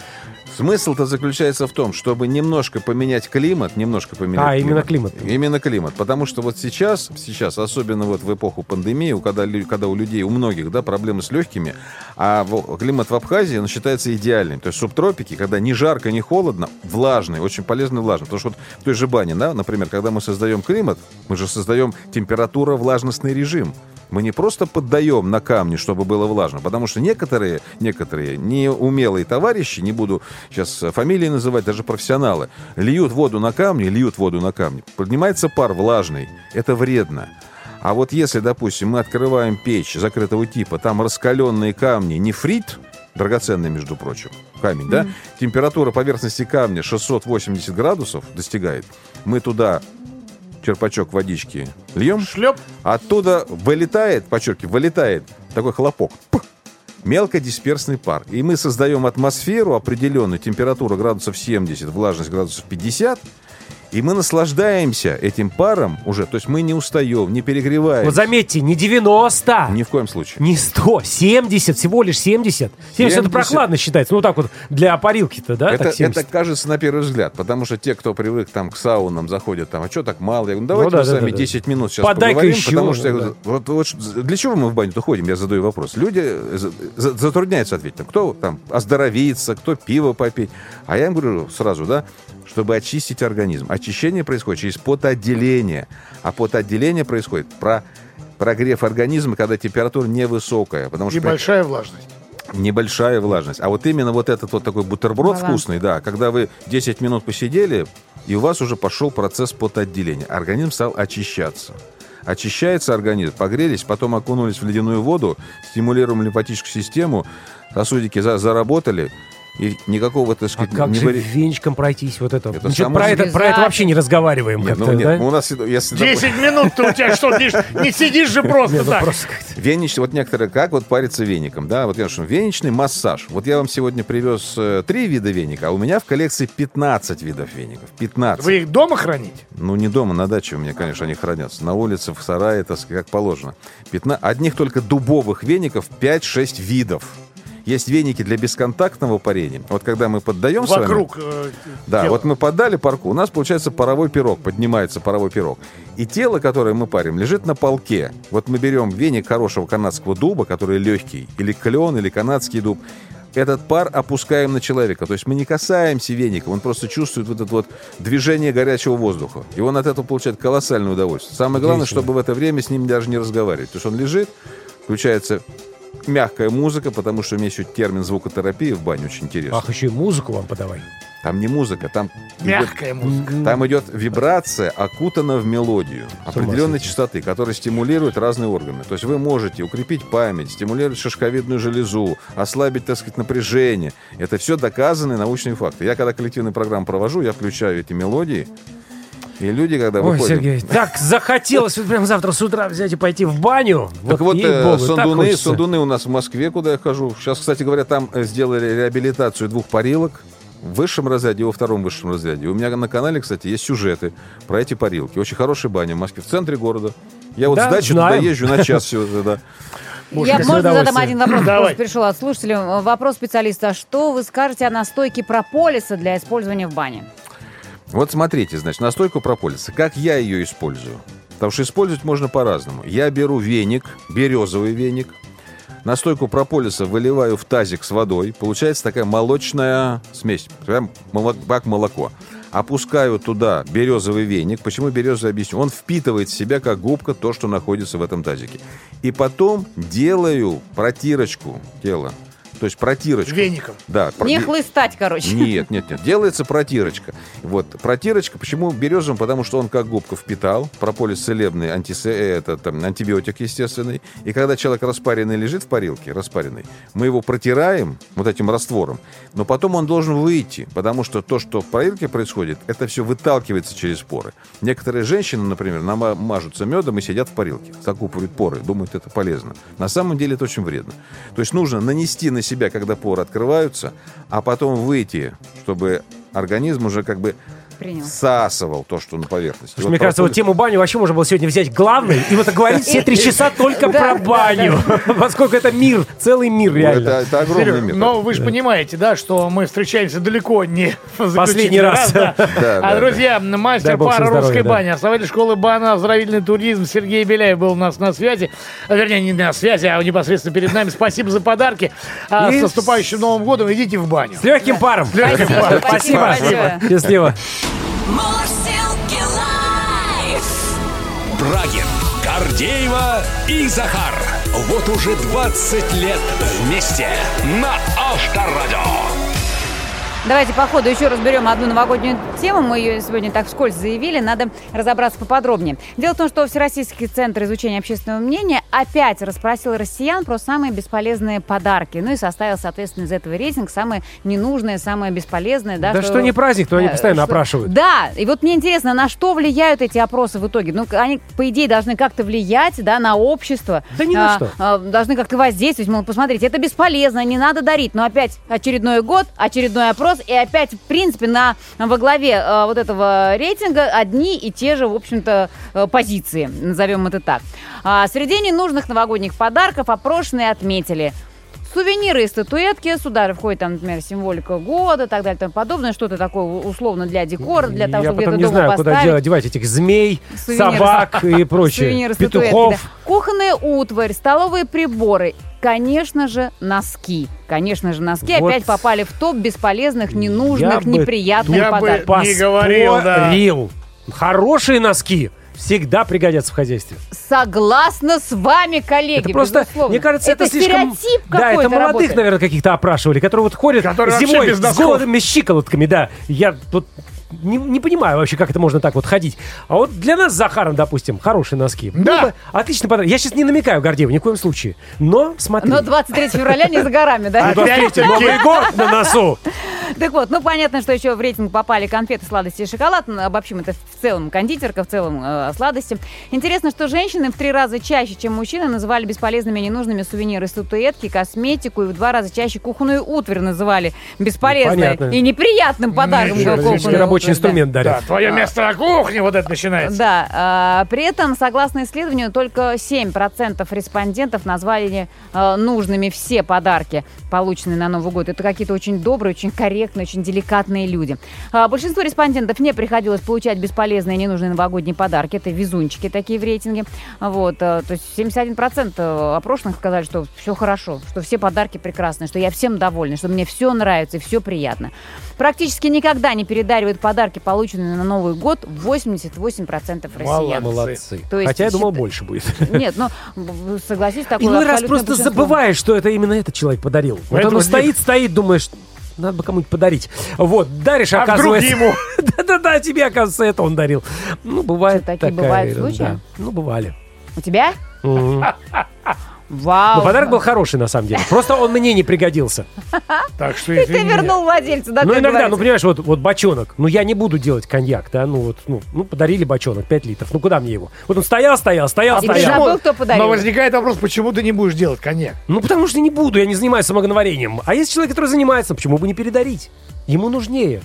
Смысл-то заключается в том, чтобы немножко поменять климат, немножко поменять А, именно климат. Именно климат. Потому что вот сейчас, сейчас, особенно вот в эпоху пандемии, когда, когда у людей, у многих, да, проблемы с легкими, а климат в Абхазии, он считается идеальным. То есть субтропики, когда ни жарко, ни холодно, влажный, очень полезный влажный. Потому что вот в той же бане, да, например, когда мы создаем климат, мы же создаем температура-влажностный режим. Мы не просто поддаем на камни, чтобы было влажно, потому что некоторые, некоторые неумелые товарищи, не буду сейчас фамилии называть, даже профессионалы, льют воду на камни, льют воду на камни. Поднимается пар влажный. Это вредно. А вот если, допустим, мы открываем печь закрытого типа, там раскаленные камни, нефрит, драгоценный, между прочим, камень, да? Температура поверхности камня 680 градусов достигает. Мы туда черпачок водички льем, Шлеп. оттуда вылетает, подчеркиваю, вылетает такой хлопок. Пух! Мелкодисперсный пар. И мы создаем атмосферу определенную, температура градусов 70, влажность градусов 50, и мы наслаждаемся этим паром уже. То есть мы не устаем, не перегреваем. Вот заметьте, не 90, Ни в коем случае. не 100, 70, всего лишь 70. 70 это 70. прохладно считается. Ну так вот, для парилки-то, да? Это, так 70. это кажется на первый взгляд, потому что те, кто привык там к саунам, заходят там, а что так мало? Я говорю, ну давайте да, мы да, с вами да, да. 10 минут сейчас Подай-ка поговорим, еще, потому что да. говорю, вот, вот для чего мы в баню-то ходим? Я задаю вопрос. Люди за- за- затрудняются ответить. Кто там оздоровиться, кто пиво попить. А я им говорю сразу, да, чтобы очистить организм. Очищение происходит через потоотделение. А потоотделение происходит про прогрев организма, когда температура невысокая. Потому И что при- большая влажность. небольшая влажность. А вот именно вот этот вот такой бутерброд Баланс. вкусный, да, когда вы 10 минут посидели, и у вас уже пошел процесс потоотделения. Организм стал очищаться. Очищается организм, погрелись, потом окунулись в ледяную воду, стимулируем лимфатическую систему, сосудики за- заработали, и никакого, так А сказать, как не же вари- венчиком пройтись вот это? Это Ну, само про, это, про это вообще не разговариваем Нет, ну, нет, да? ну, у нас, если... допустим, 10 минут-то у тебя что, не сидишь же просто ну так. Веничный, вот некоторые как вот парятся веником, да, вот я что, веничный массаж. Вот я вам сегодня привез э, три вида веника, а у меня в коллекции 15 видов веников. 15. Вы их дома храните? Ну, не дома, на даче у меня, конечно, они хранятся. На улице, в сарае, так сказать, как положено. 15... Одних только дубовых веников 5-6 видов. Есть веники для бесконтактного парения. Вот когда мы поддаем с вами- Вокруг э, да, тела. вот мы поддали парку, у нас получается паровой пирог, поднимается паровой пирог. И тело, которое мы парим, лежит на полке. Вот мы берем веник хорошего канадского дуба, который легкий, или клен, или канадский дуб. Этот пар опускаем на человека. То есть мы не касаемся веника, он просто чувствует вот это вот движение горячего воздуха. И он от этого получает колоссальное удовольствие. Самое главное, чтобы в это время с ним даже не разговаривать. То есть он лежит, включается мягкая музыка, потому что у меня еще термин звукотерапии в бане очень интересный. Ах, еще и музыку вам подавай. Там не музыка, там идет- Мягкая музыка. там идет вибрация, окутана в мелодию определенной сойти. частоты, которая стимулирует разные органы. То есть вы можете укрепить память, стимулировать шишковидную железу, ослабить, так сказать, напряжение. Это все доказанные научные факты. Я когда коллективную программу провожу, я включаю эти мелодии, и люди, когда Ой, выходят... Сергей, так захотелось вот прям завтра с утра взять и пойти в баню. Так вот, э, так Сандуны, хочется. Сандуны у нас в Москве, куда я хожу. Сейчас, кстати говоря, там э, сделали реабилитацию двух парилок в высшем разряде и во втором высшем разряде. У меня на канале, кстати, есть сюжеты про эти парилки. Очень хорошая баня в Москве, в центре города. Я вот Да, с дачи туда знаем. езжу на час <laughs> всего туда. Я можно задам один вопрос, Давай. который пришел от слушателя. Вопрос специалиста. Что вы скажете о настойке прополиса для использования в бане? Вот смотрите, значит, настойку прополиса. Как я ее использую? Потому что использовать можно по-разному. Я беру веник, березовый веник, настойку прополиса выливаю в тазик с водой. Получается такая молочная смесь, прям как молоко. Опускаю туда березовый веник. Почему березовый, объясню. Он впитывает в себя, как губка, то, что находится в этом тазике. И потом делаю протирочку тела. То есть протирочку. Веником. Да. про- Не хлыстать, короче. нет, нет, нет. Делается протирочка. Вот, протирочка, почему березовым? Потому что он как губка впитал. Прополис целебный, антисе- э, это, там, антибиотик естественный. И когда человек распаренный лежит в парилке, распаренный, мы его протираем вот этим раствором. Но потом он должен выйти, потому что то, что в парилке происходит, это все выталкивается через поры. Некоторые женщины, например, нама- мажутся медом и сидят в парилке, закупоривают поры, думают, это полезно. На самом деле это очень вредно. То есть нужно нанести на себя, когда поры открываются, а потом выйти, чтобы организм уже как бы Принял. всасывал то, что на поверхности. Слушай, Вот мне кажется, вот тему баню вообще можно было сегодня взять главной и вот говорить все три часа только про баню. <laughs> Поскольку это мир, целый мир Ну, реально. это, огромный мир. но вы же понимаете, да, что мы встречаемся далеко не <laughs> в Последний раз. а, друзья, мастер здоровья, русской бани, основатель школы бана, оздоровительный туризм Сергей Беляев был у нас на связи. А, Вернее, не на связи, а непосредственно перед нами. Спасибо за подарки. А, И с наступающим Новым годом идите в баню. С легким паром. легким паром. Спасибо. Счастливо. Мурсилки лайф. Брагин, Гордеева и Захар. Вот уже 20 лет вместе на Авторадио. Давайте по ходу еще разберем одну новогоднюю тему. Мы ее сегодня так вскользь заявили. Надо разобраться поподробнее. Дело в том, что Всероссийский центр изучения общественного мнения опять расспросил россиян про самые бесполезные подарки. Ну и составил, соответственно, из этого рейтинг самые ненужные, самые бесполезные. Да, Да что не праздник, то они э, постоянно что- опрашивают. Да, и вот мне интересно, на что влияют эти опросы в итоге? Ну, они, по идее, должны как-то влиять, да, на общество. Да ни на А, что. а, должны как-то воздействовать. Мол, посмотрите, это бесполезно, не надо дарить. Но опять очередной год, очередной опрос, и опять, в принципе, на, во главе э, вот этого рейтинга одни и те же, в общем-то, э, позиции, назовем это так. А, среди ненужных новогодних подарков опрошенные отметили Сувениры и статуэтки, сюда же входит, там, например, символика года, так далее, и тому подобное, что-то такое условно для декора, для того, Я чтобы где-то не дома знаю, куда поставить. де- девать этих змей, Сувениры, собак и <laughs> прочее. Сувениры, статуэтки, Петухов. да. Кухонная утварь, столовые приборы. Конечно же, носки. Конечно же, носки Вот. опять попали в топ бесполезных, Я ненужных, бы- неприятных я бы подарков. не говорил, да. Хорошие носки всегда пригодятся в хозяйстве. Согласна с вами, коллеги, Это просто, безусловно. мне кажется, это, слишком... стереотип Да, это молодых, работает. наверное, каких-то опрашивали, которые вот ходят Которые вообще зимой без с носков. голыми щиколотками, да. Я тут не, не понимаю вообще, как это можно так вот ходить. А вот для нас с Захаром, допустим, хорошие носки. Да. Бы Отлично подарок. Я сейчас не намекаю Гордееву ни в коем случае. Но смотри. Но 23 февраля не за горами, да? Ну, 23 Новый год на носу. Так вот, ну понятно, что еще в рейтинг попали конфеты, сладости и шоколад. Ну, обобщим это в целом кондитерка, в целом э, сладости. Интересно, что женщины в три раза чаще, чем мужчины, называли бесполезными и ненужными сувениры, статуэтки, косметику, и в два раза чаще кухонную утварь называли бесполезной Ну, понятно. и неприятным подарком. Физически рабочий инструмент дарят. Да, твое место на кухне, вот это начинается. Да, а, при этом, согласно исследованию, только 7% респондентов назвали э, нужными все подарки, полученные на Новый год. Это какие-то очень добрые, очень корректные, очень деликатные люди. А, большинству респондентов не приходилось получать бесполезные ненужные новогодние подарки. Это везунчики такие в рейтинге. Вот, то есть 71% опрошенных сказали, что все хорошо, что все подарки прекрасные, что я всем довольна, что мне все нравится и все приятно. Практически никогда не передаривают подарки, полученные на Новый год, 88% россиян. Молодцы. То есть Хотя я думал, счита- больше будет. <laughs> Нет, ну, б- б- согласись, такое Иной раз просто большинство. забываешь, что это именно этот человек подарил. Вот Поэтому оно стоит, стоит, думаешь, надо бы кому-нибудь подарить. Вот, даришь, А оказывается... ему? <laughs> Да-да-да, тебе, оказывается, это он дарил. Ну, бывает Что, такие такая бывают случаи? Ну, бывали. У тебя? <laughs> Вау. Но подарок был хороший, на самом деле. Просто он мне не пригодился. Так что <laughs> Ты извини. вернул владельцу, да? Ну, иногда, ну, понимаешь, вот, вот бочонок. Ну, я не буду делать коньяк, да, ну, вот, ну, ну, подарили бочонок, 5 литров. Ну, куда мне его? Вот он стоял, стоял, стоял, И ты стоял. забыл, кто подарил? Но возникает вопрос, почему ты не будешь делать коньяк? Ну, потому что не буду, я не занимаюсь самоговарением. А есть человек, который занимается, почему бы не передарить? Ему нужнее.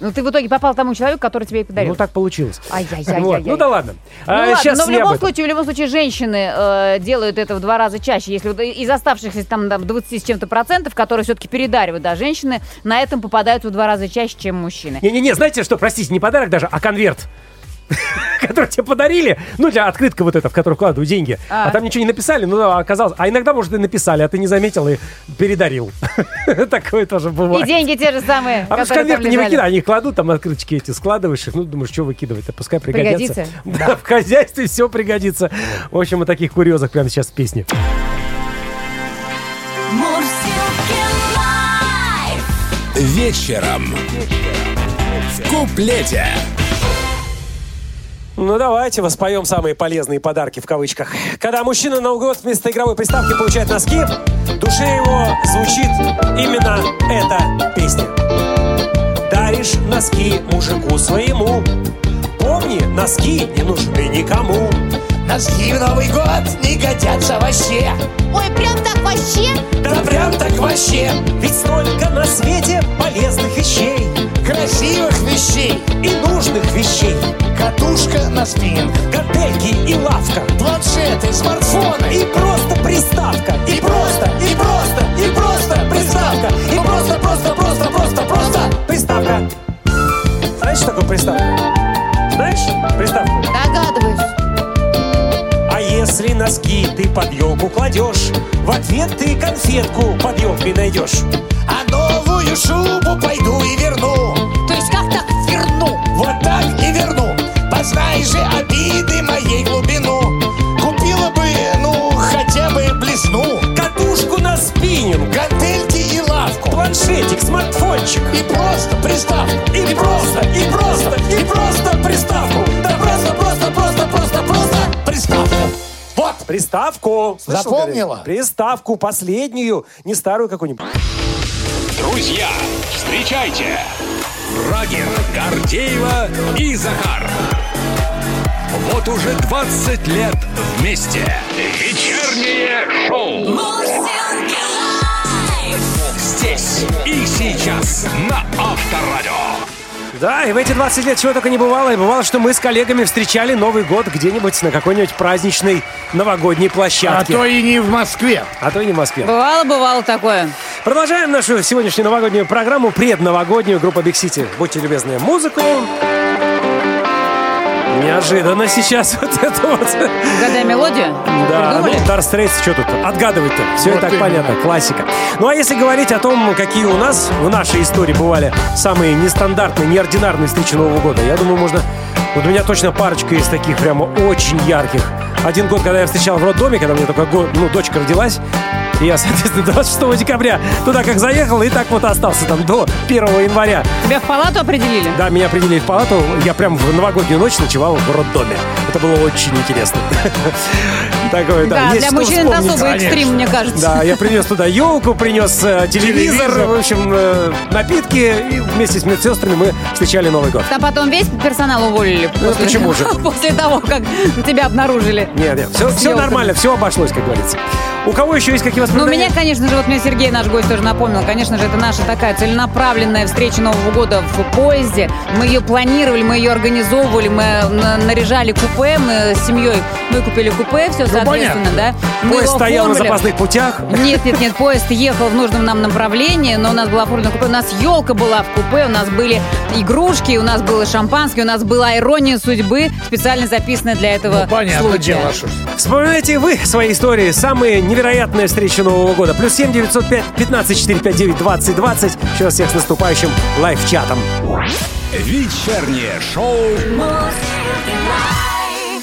Ну, ты в итоге попал тому человеку, который тебе и подарил. Ну, так получилось. Ай-яй-яй-яй. Вот, Ну, да ладно. Ну А, ладно, но в любом случае, в любом случае, женщины э, делают это в два раза чаще. Если вот из оставшихся там да, 20 с чем-то процентов, которые все-таки передаривают, да, женщины на этом попадают в два раза чаще, чем мужчины. Не-не-не, знаете что, простите, не подарок даже, а конверт. <laughs> который тебе подарили, ну, для открытка вот эта, в которую вкладываю деньги. А, А. там ничего не написали, ну, оказалось. А иногда, может, и написали, а ты не заметил и передарил. <laughs> Такое тоже И бывает. деньги те же самые, А там конверты не выкидывай, они кладут, там открыточки эти складываешь их, ну, думаешь, что выкидывать-то, пускай пригодятся. Пригодится. <laughs> Да, в хозяйстве все пригодится. В общем, о таких курьезах прямо сейчас в песне. Вечером. В куплете. Ну, давайте воспоем самые полезные подарки в кавычках. Когда мужчина на год вместо игровой приставки получает носки, в душе его звучит именно эта песня. Даришь носки мужику своему. Помни, носки не нужны никому. Носки в Новый год не годятся вообще Ой, прям так вообще? Да прям так вообще. Ведь столько на свете полезных вещей Красивых вещей и нужных вещей. Катушка на спиннинг Гантельки и лавка. Планшеты, смартфоны И просто приставка. И просто, и просто, и просто приставка И просто, просто, просто, просто, просто Приставка. Знаешь, что такое приставка? Знаешь приставку? Догадываюсь. А если носки ты под елку кладешь, в ответ ты конфетку под елкой найдешь носовую шубу пойду и верну То есть как так верну? Вот так и верну Познай же обиды моей глубину Купила бы, ну, хотя бы блесну Катушку на спиннинг Гантельки и лавку Планшетик, смартфончик И просто приставку И, и просто, и просто, и просто приставку Да просто, просто, просто, просто, просто приставку вот! Приставку! Слышал, Запомнила? Гарри? Приставку, последнюю, не старую какую-нибудь. Друзья, встречайте! Брагин, Гордеева и Захар. Вот уже 20 лет вместе. Вечернее шоу. Здесь и сейчас на Авторадио Да, и в эти 20 лет чего только не бывало. И бывало, что мы с коллегами встречали Новый год где-нибудь на какой-нибудь праздничной новогодней А площадке. то и не в Москве. А то и не в Москве. Бывало, бывало такое. Продолжаем нашу сегодняшнюю новогоднюю программу, предновогоднюю группа Big City. Будьте любезны, музыку. Неожиданно сейчас <laughs> вот это вот. Угадай мелодию? Да, ну, Придумали? Дар Стрейтс, что тут отгадывать-то? Все и Вот так именно. понятно, классика. Ну а если говорить о том, какие у нас в нашей истории бывали самые нестандартные, неординарные встречи Нового года, я думаю, можно... Вот у меня точно парочка из таких прямо очень ярких. Один год, когда я встречал в роддоме, когда у меня только год, ну, дочка родилась, и я, <laughs> соответственно, 26 декабря туда как заехал, и так вот остался там до 1 января. Тебя в палату определили? Да, меня определили в палату. Я прям в новогоднюю ночь ночевал в роддоме. Это было очень интересно. <laughs> Такое, да. Для мужчин это особый экстрим, мне кажется. Да, я принес туда елку, принес э, телевизор, Телевизор. в общем, э, напитки, и вместе с медсестрами мы встречали Новый год. Там потом весь персонал уволили. Ну, почему <laughs> же? После того, как тебя обнаружили. Нет, нет, все, нормально, все обошлось, как говорится. У кого еще есть какие Ну, воспоминания? меня, конечно же, вот мне Сергей, наш гость, тоже напомнил. Конечно же, это наша такая целенаправленная встреча Нового года в поезде. Мы ее планировали, мы ее организовывали, мы на- наряжали купе, мы с семьей выкупили купе, все, соответственно, да. Мы Поезд стоял на запасных путях. Нет, нет, нет, поезд ехал в нужном нам направлении, но у нас было оформлено купе, у нас елка была в купе, у нас были игрушки, у нас было шампанское, у нас была ирония судьбы, специально записанная для этого Ну, понятное случая. дело, что вы свои истории, самые невероятные встречи Нового года. Плюс 7 905 15 459 20 20. Еще раз всех с наступающим лайв-чатом. Вечернее шоу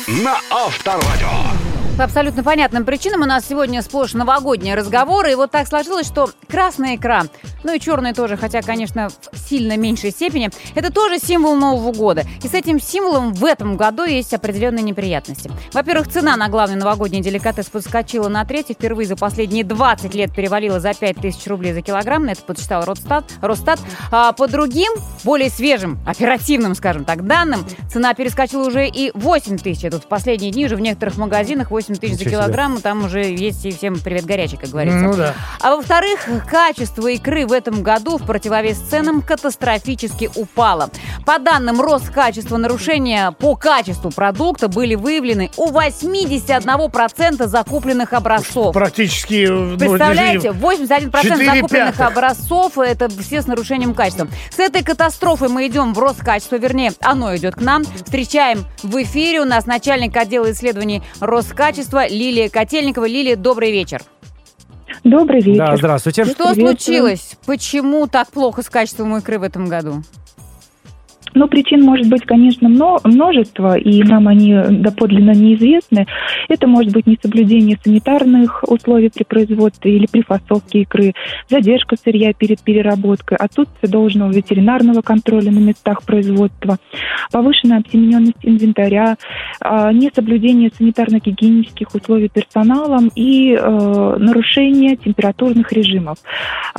на Авторадио По абсолютно понятным причинам у нас сегодня сплошь новогодние разговоры. И вот так сложилось, что красный экран, ну и черный тоже, хотя, конечно, в сильно меньшей степени, это тоже символ Нового года. И с этим символом в этом году есть определенные неприятности. Во-первых, цена на главный новогодний деликатес подскочила на треть и впервые за последние 20 лет перевалила за 5000 рублей за килограмм. Это подсчитал Росстат. Росстат. А по другим, более свежим, оперативным, скажем так, данным, цена перескочила уже и 8 тысяч. Вот в последние дни уже в некоторых магазинах 8 тысяч за Ничего себе. килограмм. Там уже есть и всем привет горячий, как говорится. Ну да. А во-вторых, качество икры в этом году в противовес ценам катастрофически упало. По данным Роскачества, нарушения по качеству продукта были выявлены у 81% закупленных образцов. Практически... ну, Представляете, извини, 81% Четыре закупленных пятых. образцов это все с нарушением качества. С этой катастрофой мы идем в Роскачество, вернее, оно идет к нам. Встречаем в эфире у нас начальник отдела исследований Роскачества Лилия Котельникова. Лилия, добрый вечер. Добрый вечер. Да, здравствуйте. Что случилось? Почему так плохо с качеством икры в этом году? Ну, причин может быть, конечно, мно- множество, и нам они доподлинно неизвестны. Это может быть несоблюдение санитарных условий при производстве или при фасовке икры, задержка сырья перед переработкой, отсутствие должного ветеринарного контроля на местах производства, повышенная обсемененность инвентаря, а, несоблюдение санитарно-гигиенических условий персоналом и э, нарушение температурных режимов.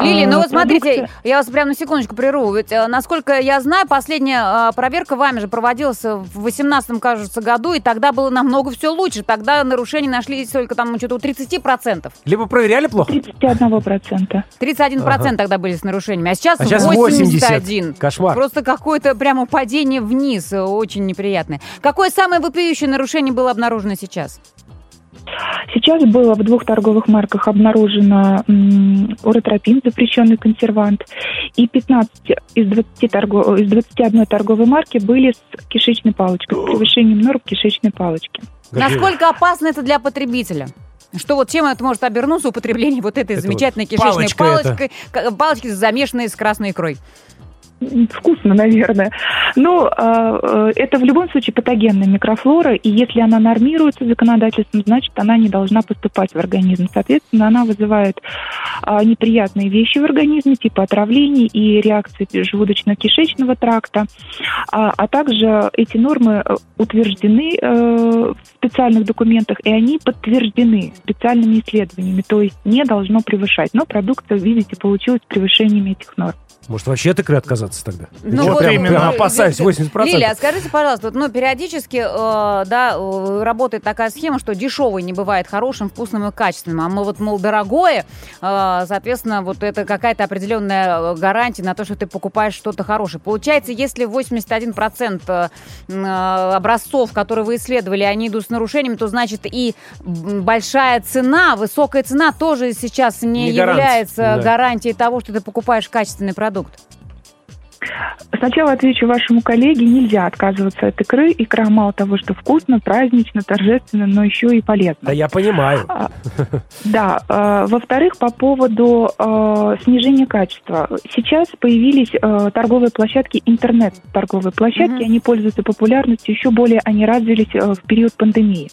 Лилия, А, ну вот смотрите, я вас прямо на секундочку прерву. Ведь, э, насколько я знаю, последняя э, проверка вами же проводилась в 18 кажется, году, и тогда было намного все лучше. Тогда нарушений нашлись только там что-то у 30%. Либо проверяли плохо, 31%. 31% тогда были с нарушениями, а сейчас, А сейчас 81. 80. Кошмар. Просто какое-то прямо падение вниз, очень неприятное. Какое самое вопиющее нарушение было обнаружено сейчас? Сейчас было в двух торговых марках обнаружено уротропин, запрещенный консервант, и 15 из, 20 торго- из 21 торговой марки были с кишечной палочкой, с превышением норм кишечной палочки. Насколько опасно это для потребителя? Что вот чем это может обернуться употребление вот этой Это замечательной вот кишечной палочкой, к- палочки, замешанной с красной икрой? Вкусно, наверное. Но э, э, это в любом случае патогенная микрофлора, и если она нормируется законодательством, значит, она не должна поступать в организм. Соответственно, она вызывает а, неприятные вещи в организме, типа отравлений и реакции желудочно-кишечного тракта. А, а также эти нормы э, утверждены э, в специальных документах, и они подтверждены специальными исследованиями, то есть не должно превышать. Но продукция, видите, получилась превышениями этих норм. Может, вообще от икры отказаться тогда? Ну, вот прям, именно. прям опасаюсь, 80%. Лилия, а скажите, пожалуйста, вот, ну, периодически, э, да, э, работает такая схема, что дешевый не бывает хорошим, вкусным и качественным, а мы вот, мол, дорогое, э, соответственно, вот это какая-то определенная э, гарантия на то, что ты покупаешь что-то хорошее. Получается, если 81% э, образцов, которые вы исследовали, они идут с нарушениями, то значит и большая цена, высокая цена тоже сейчас не, Не является да. гарантией того, что ты покупаешь качественный продукт продукт. Сначала отвечу вашему коллеге, нельзя отказываться от икры. Икра мало того, что вкусно, празднично, торжественно, но еще и полезно. Да я понимаю. А, Да. э, Во-вторых, по поводу э, снижения качества. Сейчас появились э, торговые площадки, интернет-торговые площадки. Мгм. Они пользуются популярностью. Еще более они развились э, в период пандемии.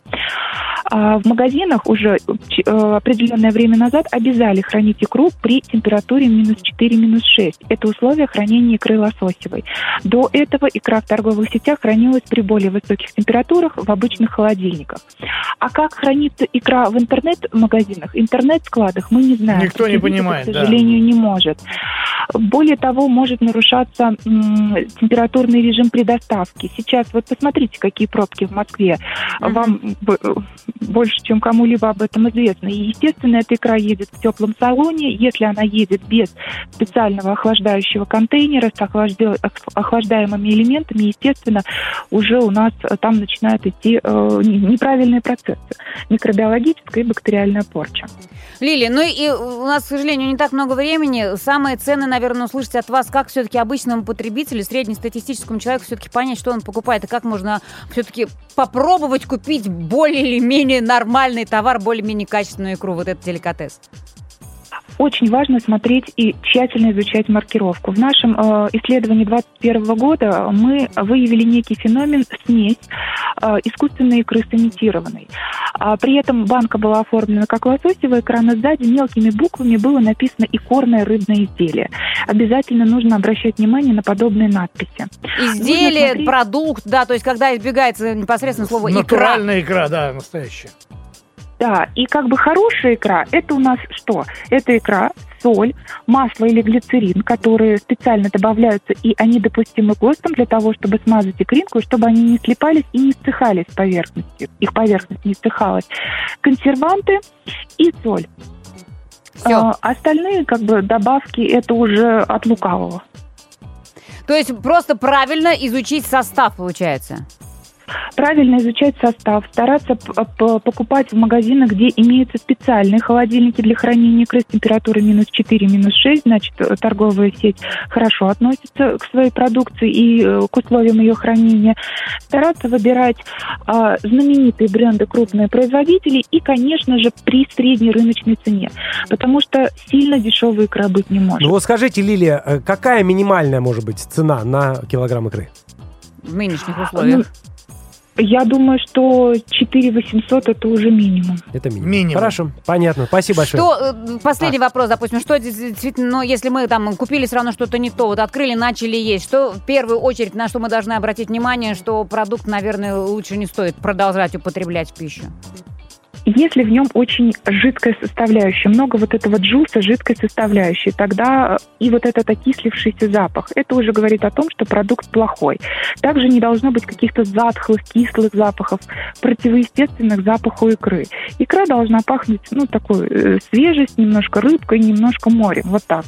А в магазинах уже ч- э, определенное время назад обязали хранить икру при температуре минус 4, минус 6. Это условие хранения икры лососевой. До этого икра в торговых сетях хранилась при более высоких температурах в обычных холодильниках. А как хранится икра в интернет-магазинах, интернет-складах, мы не знаем. Никто не Подтвердить это, понимает, К да. сожалению, не может. Более того, может нарушаться м, температурный режим при доставке. Сейчас вот посмотрите, какие пробки в Москве. Мгм. Вам б- больше, чем кому-либо об этом известно. И, естественно, эта икра едет в теплом салоне. Если она едет без специального охлаждающего контейнера охлажда- ох- охлаждаемыми элементами, естественно, уже у нас э, там начинают идти э, не- неправильные процессы. Микробиологическая и бактериальная порча. Лили, ну и у нас, к сожалению, не так много времени. Самые цены, наверное, услышать от вас, как все-таки обычному потребителю, среднестатистическому человеку все-таки понять, что он покупает, и как можно все-таки попробовать купить более или менее нормальный товар, более-менее качественную икру, вот этот деликатес. Очень важно смотреть и тщательно изучать маркировку. В нашем э, исследовании 2021 года мы выявили некий феномен смесь э, искусственной икры с имитированной. А при этом банка была оформлена как лососевая икра, но сзади мелкими буквами было написано «икорное рыбное изделие». Обязательно нужно обращать внимание на подобные надписи. Изделие, смотреть. продукт, да, то есть когда избегается непосредственно слово икра. Натуральная икра, да, настоящая. Да, и как бы хорошая икра, это у нас что? Это икра, соль, масло или глицерин, которые специально добавляются, и они допустимы ГОСТом для того, чтобы смазать икринку, и чтобы они не слипались и не ссыхались с поверхности. Их поверхность не ссыхалась. Консерванты и соль. Всё. А, остальные как бы добавки это уже от лукавого. То есть просто правильно изучить состав, получается. Правильно изучать состав, стараться п- покупать в магазинах, где имеются специальные холодильники для хранения икры с температурой минус 4, минус 6, значит, э, торговая сеть хорошо относится к своей продукции и э, к условиям ее хранения. Стараться выбирать а, знаменитые бренды, крупные производители и, конечно же, при средней рыночной цене, потому что сильно дешевая икра быть не может. Ну вот скажите, Лилия, э, какая минимальная может быть цена на килограмм икры? В нынешних условиях. Я думаю, что 4 800 это уже минимум. Это минимум. Минимум. Хорошо, понятно. Спасибо большое. Что, э, последний вопрос, допустим, что действительно, ну, если мы там купили все равно что-то не то, вот открыли, начали есть, что в первую очередь, на что мы должны обратить внимание, что продукт, наверное, лучше не стоит продолжать употреблять в пищу? Если в нем очень жидкая составляющая, много вот этого джуса, жидкой составляющей, тогда э, и вот этот окислившийся запах, это уже говорит о том, что продукт плохой. Также не должно быть каких-то затхлых, кислых запахов, противоестественных запаху икры. Икра должна пахнуть, ну, такой э, свежесть, немножко рыбкой, немножко морем, вот так.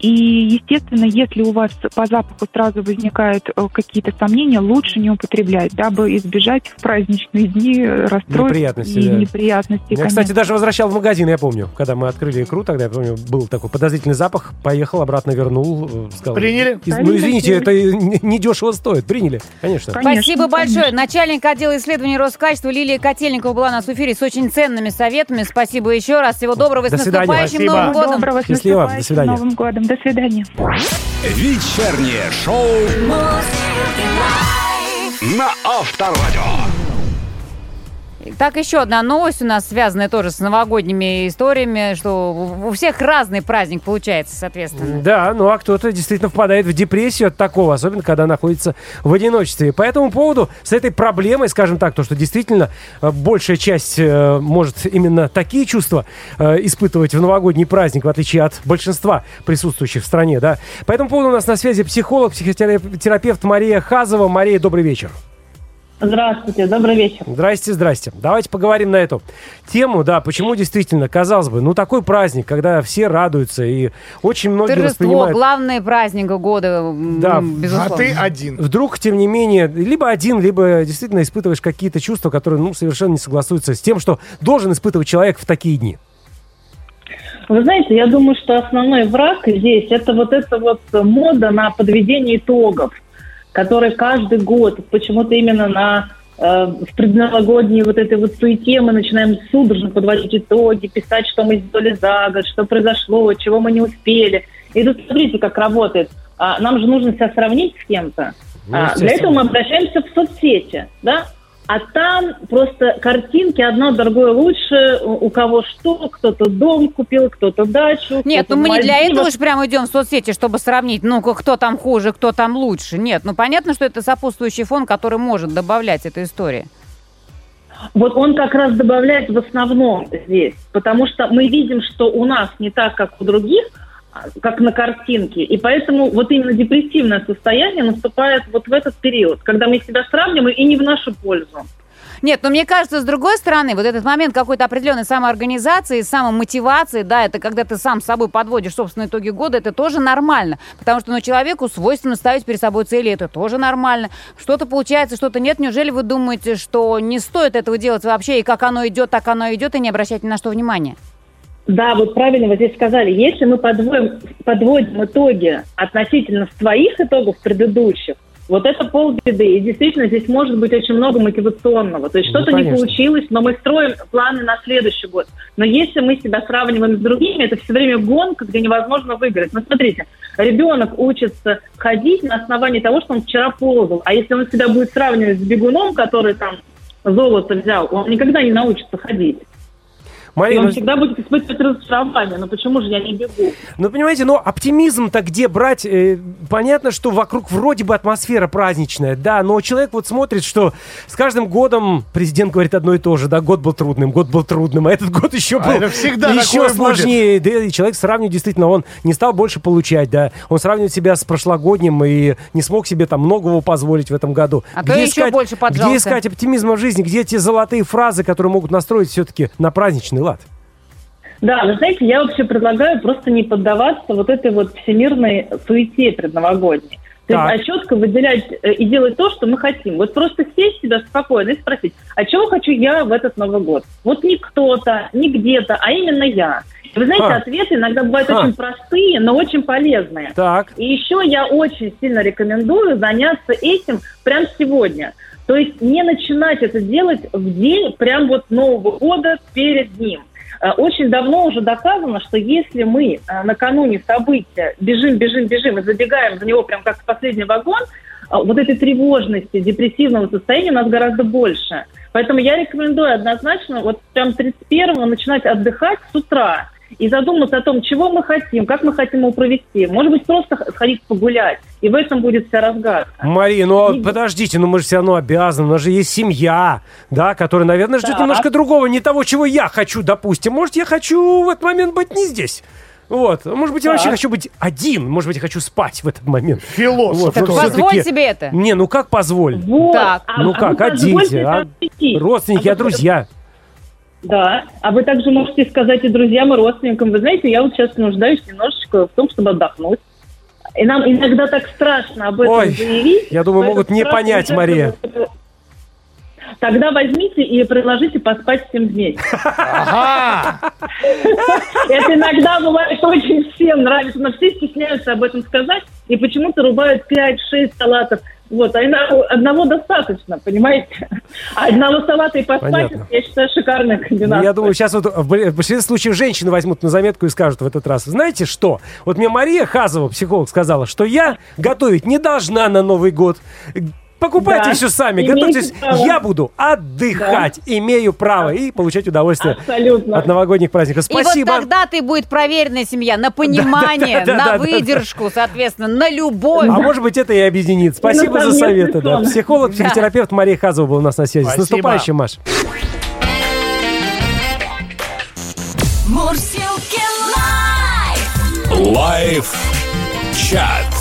И, естественно, если у вас по запаху сразу возникают э, какие-то сомнения, лучше не употреблять, дабы избежать в праздничные дни расстройств Неприятностей. и да. неприятности. Я, конечно. кстати, даже возвращал в магазин, я помню. Когда мы открыли икру, тогда, я помню, был такой подозрительный запах. Поехал, обратно вернул. э, Сказал, Приняли? «Из- Ну, извините, это недешево стоит. Приняли, конечно. Конечно, Спасибо большое. конечно. Начальник отдела исследований Роскачества Лилия Котельникова была у нас в эфире с очень ценными советами. Спасибо еще раз. Всего доброго и с До свидания. наступающим Спасибо. Новым годом. доброго, с Счастливо, до свидания. Новым годом. До свидания. Вечернее шоу на Авторадио. Так, еще одна новость у нас, связанная тоже с новогодними историями, что у всех разный праздник получается, соответственно. Да, ну а кто-то действительно впадает в депрессию от такого, особенно когда находится в одиночестве. По этому поводу, с этой проблемой, скажем так, то, что действительно э, большая часть э, может именно такие чувства э, испытывать в новогодний праздник, в отличие от большинства присутствующих в стране, да. По этому поводу у нас на связи психолог, психотерапевт Мария Хазова. Мария, добрый вечер. Здравствуйте, добрый вечер. Здрасте, здрасте. Давайте поговорим на эту тему, да, почему действительно, казалось бы, ну такой праздник, когда все радуются и очень многие Торжество, воспринимают... главный праздник года, Да. А безусловно. ты один. Вдруг, тем не менее, либо один, либо действительно испытываешь какие-то чувства, которые, ну, совершенно не согласуются с тем, что должен испытывать человек в такие дни. Вы знаете, я думаю, что основной враг здесь это вот эта вот мода на подведение итогов, которая каждый год почему-то именно на э, в предновогодней вот этой вот суете мы начинаем судорожно подводить итоги, писать, что мы сделали за год, что произошло, чего мы не успели. И тут смотрите, как работает. А, нам же нужно себя сравнить с кем-то. Ну, для этого мы обращаемся в соцсети, да? А там просто картинки одно другое лучше, у кого что, кто-то дом купил, кто-то дачу. Нет, кто-то ну мы не для этого же прямо идем в соцсети, чтобы сравнить, ну, кто там хуже, кто там лучше. Нет, ну понятно, что это сопутствующий фон, который может добавлять этой истории. Вот он как раз добавляет в основном здесь, потому что мы видим, что у нас не так, как у других, как на картинке, и поэтому вот именно депрессивное состояние наступает вот в этот период, когда мы себя сравниваем и не в нашу пользу. Нет, но мне кажется, с другой стороны, вот этот момент какой-то определенной самоорганизации, самомотивации, да, это когда ты сам с собой подводишь собственные итоги года, это тоже нормально. Потому что ну, человеку свойственно ставить перед собой цели, это тоже нормально. Что-то получается, что-то нет. Неужели вы думаете, что не стоит этого делать вообще, и как оно идет, так оно идет, и не обращать ни на что внимания? Да, вот правильно вы здесь сказали. Если мы подводим, подводим итоги относительно своих итогов предыдущих, вот это полбеды. И действительно, здесь может быть очень много мотивационного. То есть Ну, что-то не получилось, но мы строим планы на следующий год. Но если мы себя сравниваем с другими, это все время гонка, где невозможно выиграть. Ну, смотрите, ребенок учится ходить на основании того, что он вчера ползал. А если он себя будет сравнивать с бегуном, который там золото взял, он никогда не научится ходить. И Мария, он ну, всегда будет испытывать разочарование. Но почему же я не бегу? ну, понимаете, но оптимизм-то где брать? Э, понятно, что вокруг вроде бы атмосфера праздничная, да, но человек вот смотрит, что с каждым годом президент говорит одно и то же, да, год был трудным, год был трудным, а этот год <laughs> еще А был это всегда еще будет. сложнее. Да, и человек сравнивает, действительно, он не стал больше получать, да, он сравнивает себя с прошлогодним и не смог себе там многого позволить в этом году. А то еще больше поджался. Где искать оптимизма в жизни, где те золотые фразы, которые могут настроить все-таки на праздничный лад? Да, вы знаете, я вообще предлагаю просто не поддаваться вот этой вот всемирной суете предновогодней. То Так. есть, а четко выделять э, и делать то, что мы хотим. Вот просто сесть себя спокойно и спросить, а чего хочу я в этот Новый год? Вот не кто-то, не где-то, а именно я. Вы знаете, А. ответы иногда бывают А. очень простые, но очень полезные. Так. И еще я очень сильно рекомендую заняться этим прямо сегодня. То есть не начинать это делать в день прям вот Нового года перед ним. Э, Очень давно уже доказано, что если мы э, накануне события бежим, бежим, бежим и забегаем за него прям как в последний вагон, э, вот этой тревожности, депрессивного состояния у нас гораздо больше. Поэтому я рекомендую однозначно вот прям 31-го начинать отдыхать с утра и задуматься о том, чего мы хотим, как мы хотим его провести. Может быть, просто сходить погулять. И в этом будет вся разгадка. Мария, ну И- подождите, ну мы же все равно обязаны, у нас же есть семья, да, которая, наверное, ждет Так. немножко другого, не того, чего я хочу, допустим. Может, я хочу в этот момент быть не здесь. Вот. Может быть, я вообще Так. хочу быть один. Может быть, я хочу спать в этот момент. Философ. Вот, ну, Позволь себе это. Не, ну как позволь? Вот. Так. А- Ну а как, вы оденьте, а? Родственники, А а друзья. Да, а вы также можете сказать и друзьям, и родственникам, вы знаете, я вот сейчас нуждаюсь немножечко в том, чтобы отдохнуть. И нам иногда так страшно об этом Ой, заявить. я думаю, могут не понять, Мария. тогда возьмите и предложите поспать всем вместе. Ага. Это иногда бывает очень всем нравится, но все стесняются об этом сказать и почему-то рубают 5-6 салатов. Вот, а одного достаточно, понимаете? А одного салата и поспать, я считаю, шикарная Ну, комбинация. Я думаю, сейчас вот в большинстве случаев женщины возьмут на заметку и скажут в этот раз, знаете что? Вот мне Мария Хазова, психолог, сказала, что я готовить не должна на Новый год. Покупайте Да, все сами, имеете готовьтесь. право. Я буду отдыхать, имею право и получать удовольствие Абсолютно. от новогодних праздников. И вот Спасибо. тогда ты будет проверенная семья на понимание, да, да, на да, да. выдержку, соответственно, на любовь. А может быть, это и объединит. Спасибо за советы. Да. Психолог, психотерапевт Мария Хазова была у нас на связи. С Спасибо. наступающим, Маш. Live чат.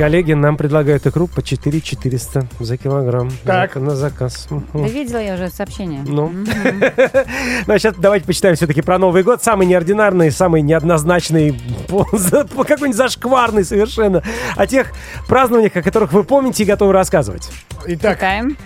Коллеги нам предлагают икру по 4 400 за килограмм. Так. На заказ. Да видела я уже сообщение. Ну. Мгм. <laughs> Ну, а сейчас давайте почитаем все-таки про Новый год. Самый неординарный, самый неоднозначный, какой-нибудь зашкварный совершенно. О тех празднованиях, о которых вы помните и готовы рассказывать. Итак, Читаем.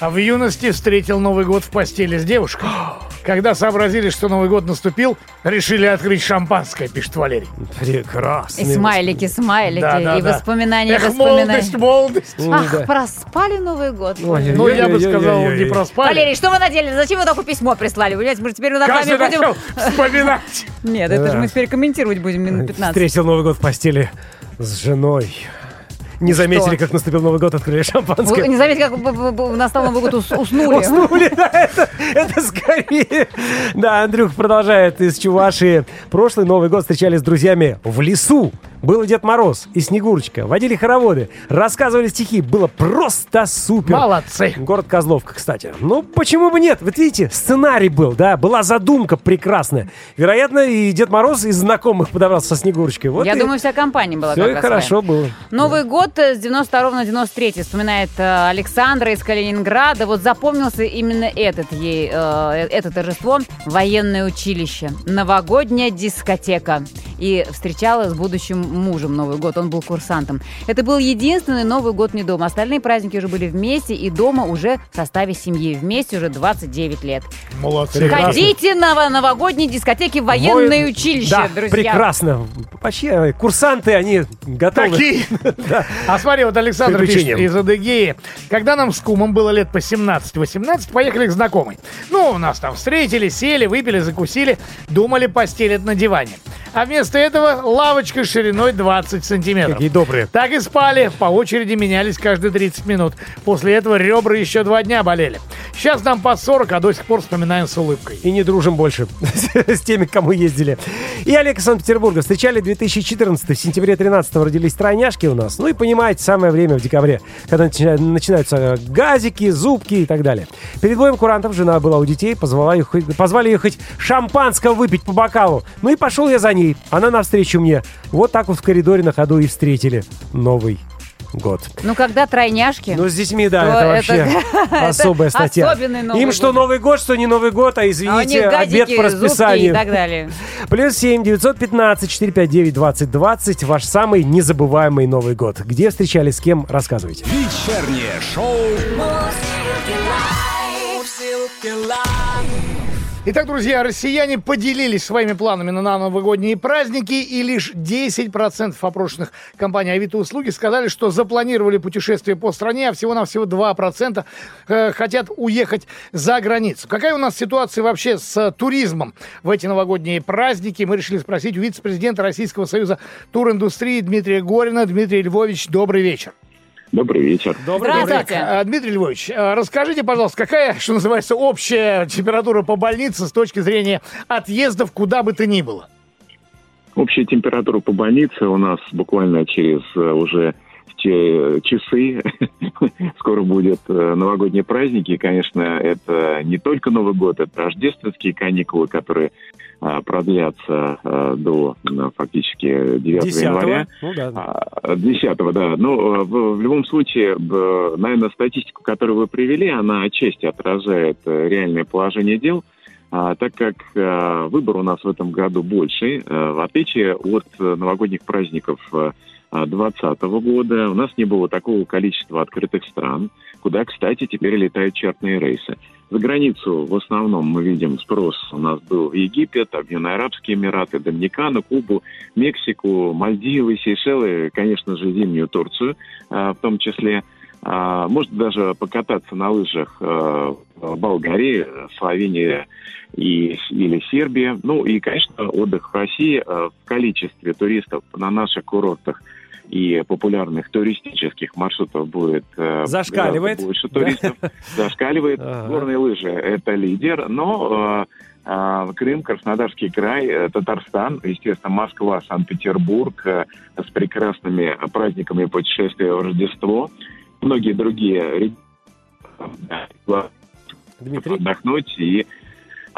А в юности встретил Новый год в постели с девушкой. <gasps> Когда сообразили, что Новый год наступил, решили открыть шампанское, пишет Валерий. Прекрасно. И смайлики, смайлики, Да, да, и да. воспоминания, Эх, воспоминания. молодость, молодость. Ах, да. проспали Новый год. Ой, Ну, я бы сказал, не проспали. Валерий, что вы надели? Зачем вы такое письмо прислали? Понимаете, мы теперь над вами будем... вспоминать. Нет, это же мы теперь комментировать будем минут 15. Встретил Новый год в постели с женой. Не заметили, как наступил Новый год, открыли Вы шампанское. не заметили, как настал Новый год, ус- уснули? Уснули, да, это, это скорее. Да, Андрюх продолжает из Чувашии. Прошлый Новый год встречали с друзьями в лесу. Был и Дед Мороз, и Снегурочка. Водили хороводы, рассказывали стихи. Было просто супер. Молодцы. Город Козловка, кстати. Ну, почему бы нет? Вот видите, сценарий был, да, была задумка прекрасная. Вероятно, и Дед Мороз из знакомых подобрался со Снегурочкой. Вот Я и думаю, вся компания была все и хорошо своя. было. Новый год э, с 92 на 93 вспоминает э, Александра из Калининграда. Вот запомнился именно этот ей, э, это торжество. Военное училище. Новогодняя дискотека. И встречала с будущим мужем Новый год. Он был курсантом. Это был единственный Новый год не дома. Остальные праздники уже были вместе и дома уже в составе семьи. Вместе уже 29 лет. Молодцы. Прекрасно. Ходите на новогодние дискотеки в военное Воин- училище, да, друзья. прекрасно. Вообще, э, курсанты, они готовы. Такие. <laughs> А смотри, вот Александр пишет из Адыгеи. Когда нам с кумом было лет по 17-18, поехали к знакомой. Ну, у нас там встретили, сели, выпили, закусили, думали постелят на диване. А вместо этого лавочка шириной 20 сантиметров. Какие добрые. Так и спали, по очереди менялись каждые 30 минут. После этого ребра еще два дня болели. Сейчас нам по 40, а до сих пор вспоминаем с улыбкой. И не дружим больше <laughs> с теми, кому ездили. И Олег из Санкт-Петербурга. Встречали 2014 в сентябре 13 родились тройняшки у нас. Ну и понимаете, самое время в декабре, когда начина- начинаются газики, зубки и так далее. Перед боем курантов жена была у детей, позвала хоть- позвали ее хоть шампанского выпить по бокалу. Ну и пошел я за ней. Она навстречу мне. Вот так вот в коридоре на ходу и встретили Новый год. Ну, когда тройняшки... Ну, с детьми, да, То это это- вообще <laughs> это особая статья. особенный Новый Им год. что Новый год, что не Новый год, а а извините, газики, обед по расписанию. и так далее. <laughs> Плюс 7 915 459 2020 ваш самый незабываемый Новый год. Где встречались, с кем, рассказывайте. Вечернее шоу Итак, друзья, россияне поделились своими планами на новогодние праздники, и лишь 10% опрошенных компаний Авито услуги сказали, что запланировали путешествие по стране, а всего-навсего 2% э, хотят уехать за границу. Какая у нас ситуация вообще с туризмом в эти новогодние праздники? Мы решили спросить у вице-президента Российского союза туриндустрии Дмитрия Горина. Дмитрий Львович, добрый вечер. Добрый вечер. Здравствуйте. А, Дмитрий Львович, а, расскажите, пожалуйста, какая, что называется, общая температура по больнице с точки зрения отъездов куда бы то ни было? Общая температура по больнице у нас буквально через э, уже че- часы. <laughs> Скоро будет э, новогодние праздники. И, конечно, это не только Новый год, это рождественские каникулы, которые продлятся а, до ну, фактически 9 января. Ну да. А, 10 да. Ну, э, в, в любом случае, наверное, статистику, которую вы привели, она отчасти отражает э, реальное положение дел, а, так как выбор у нас в этом году больше. Э, в отличие от э, новогодних праздников 2020 года, у нас не было такого количества открытых стран, куда, кстати, теперь летают чартные рейсы. За границу в основном мы видим спрос у нас был в Египет, Объединенные Арабские Эмираты, Доминикану, Кубу, Мексику, Мальдивы, Сейшелы, конечно же, зимнюю Турцию а, в том числе. А, Может даже покататься на лыжах а, в Болгарии, Словении и, или Сербии. Ну и, конечно, отдых в России в количестве туристов на наших курортах и популярных туристических маршрутов будет э, Зашкаливает. больше туристов. Зашкаливает. Горные лыжи – это лидер, но э, э, Крым, Краснодарский край, Татарстан, естественно, Москва, Санкт-Петербург с прекрасными праздниками путешествия в Рождество, многие другие Дмитрий? отдохнуть и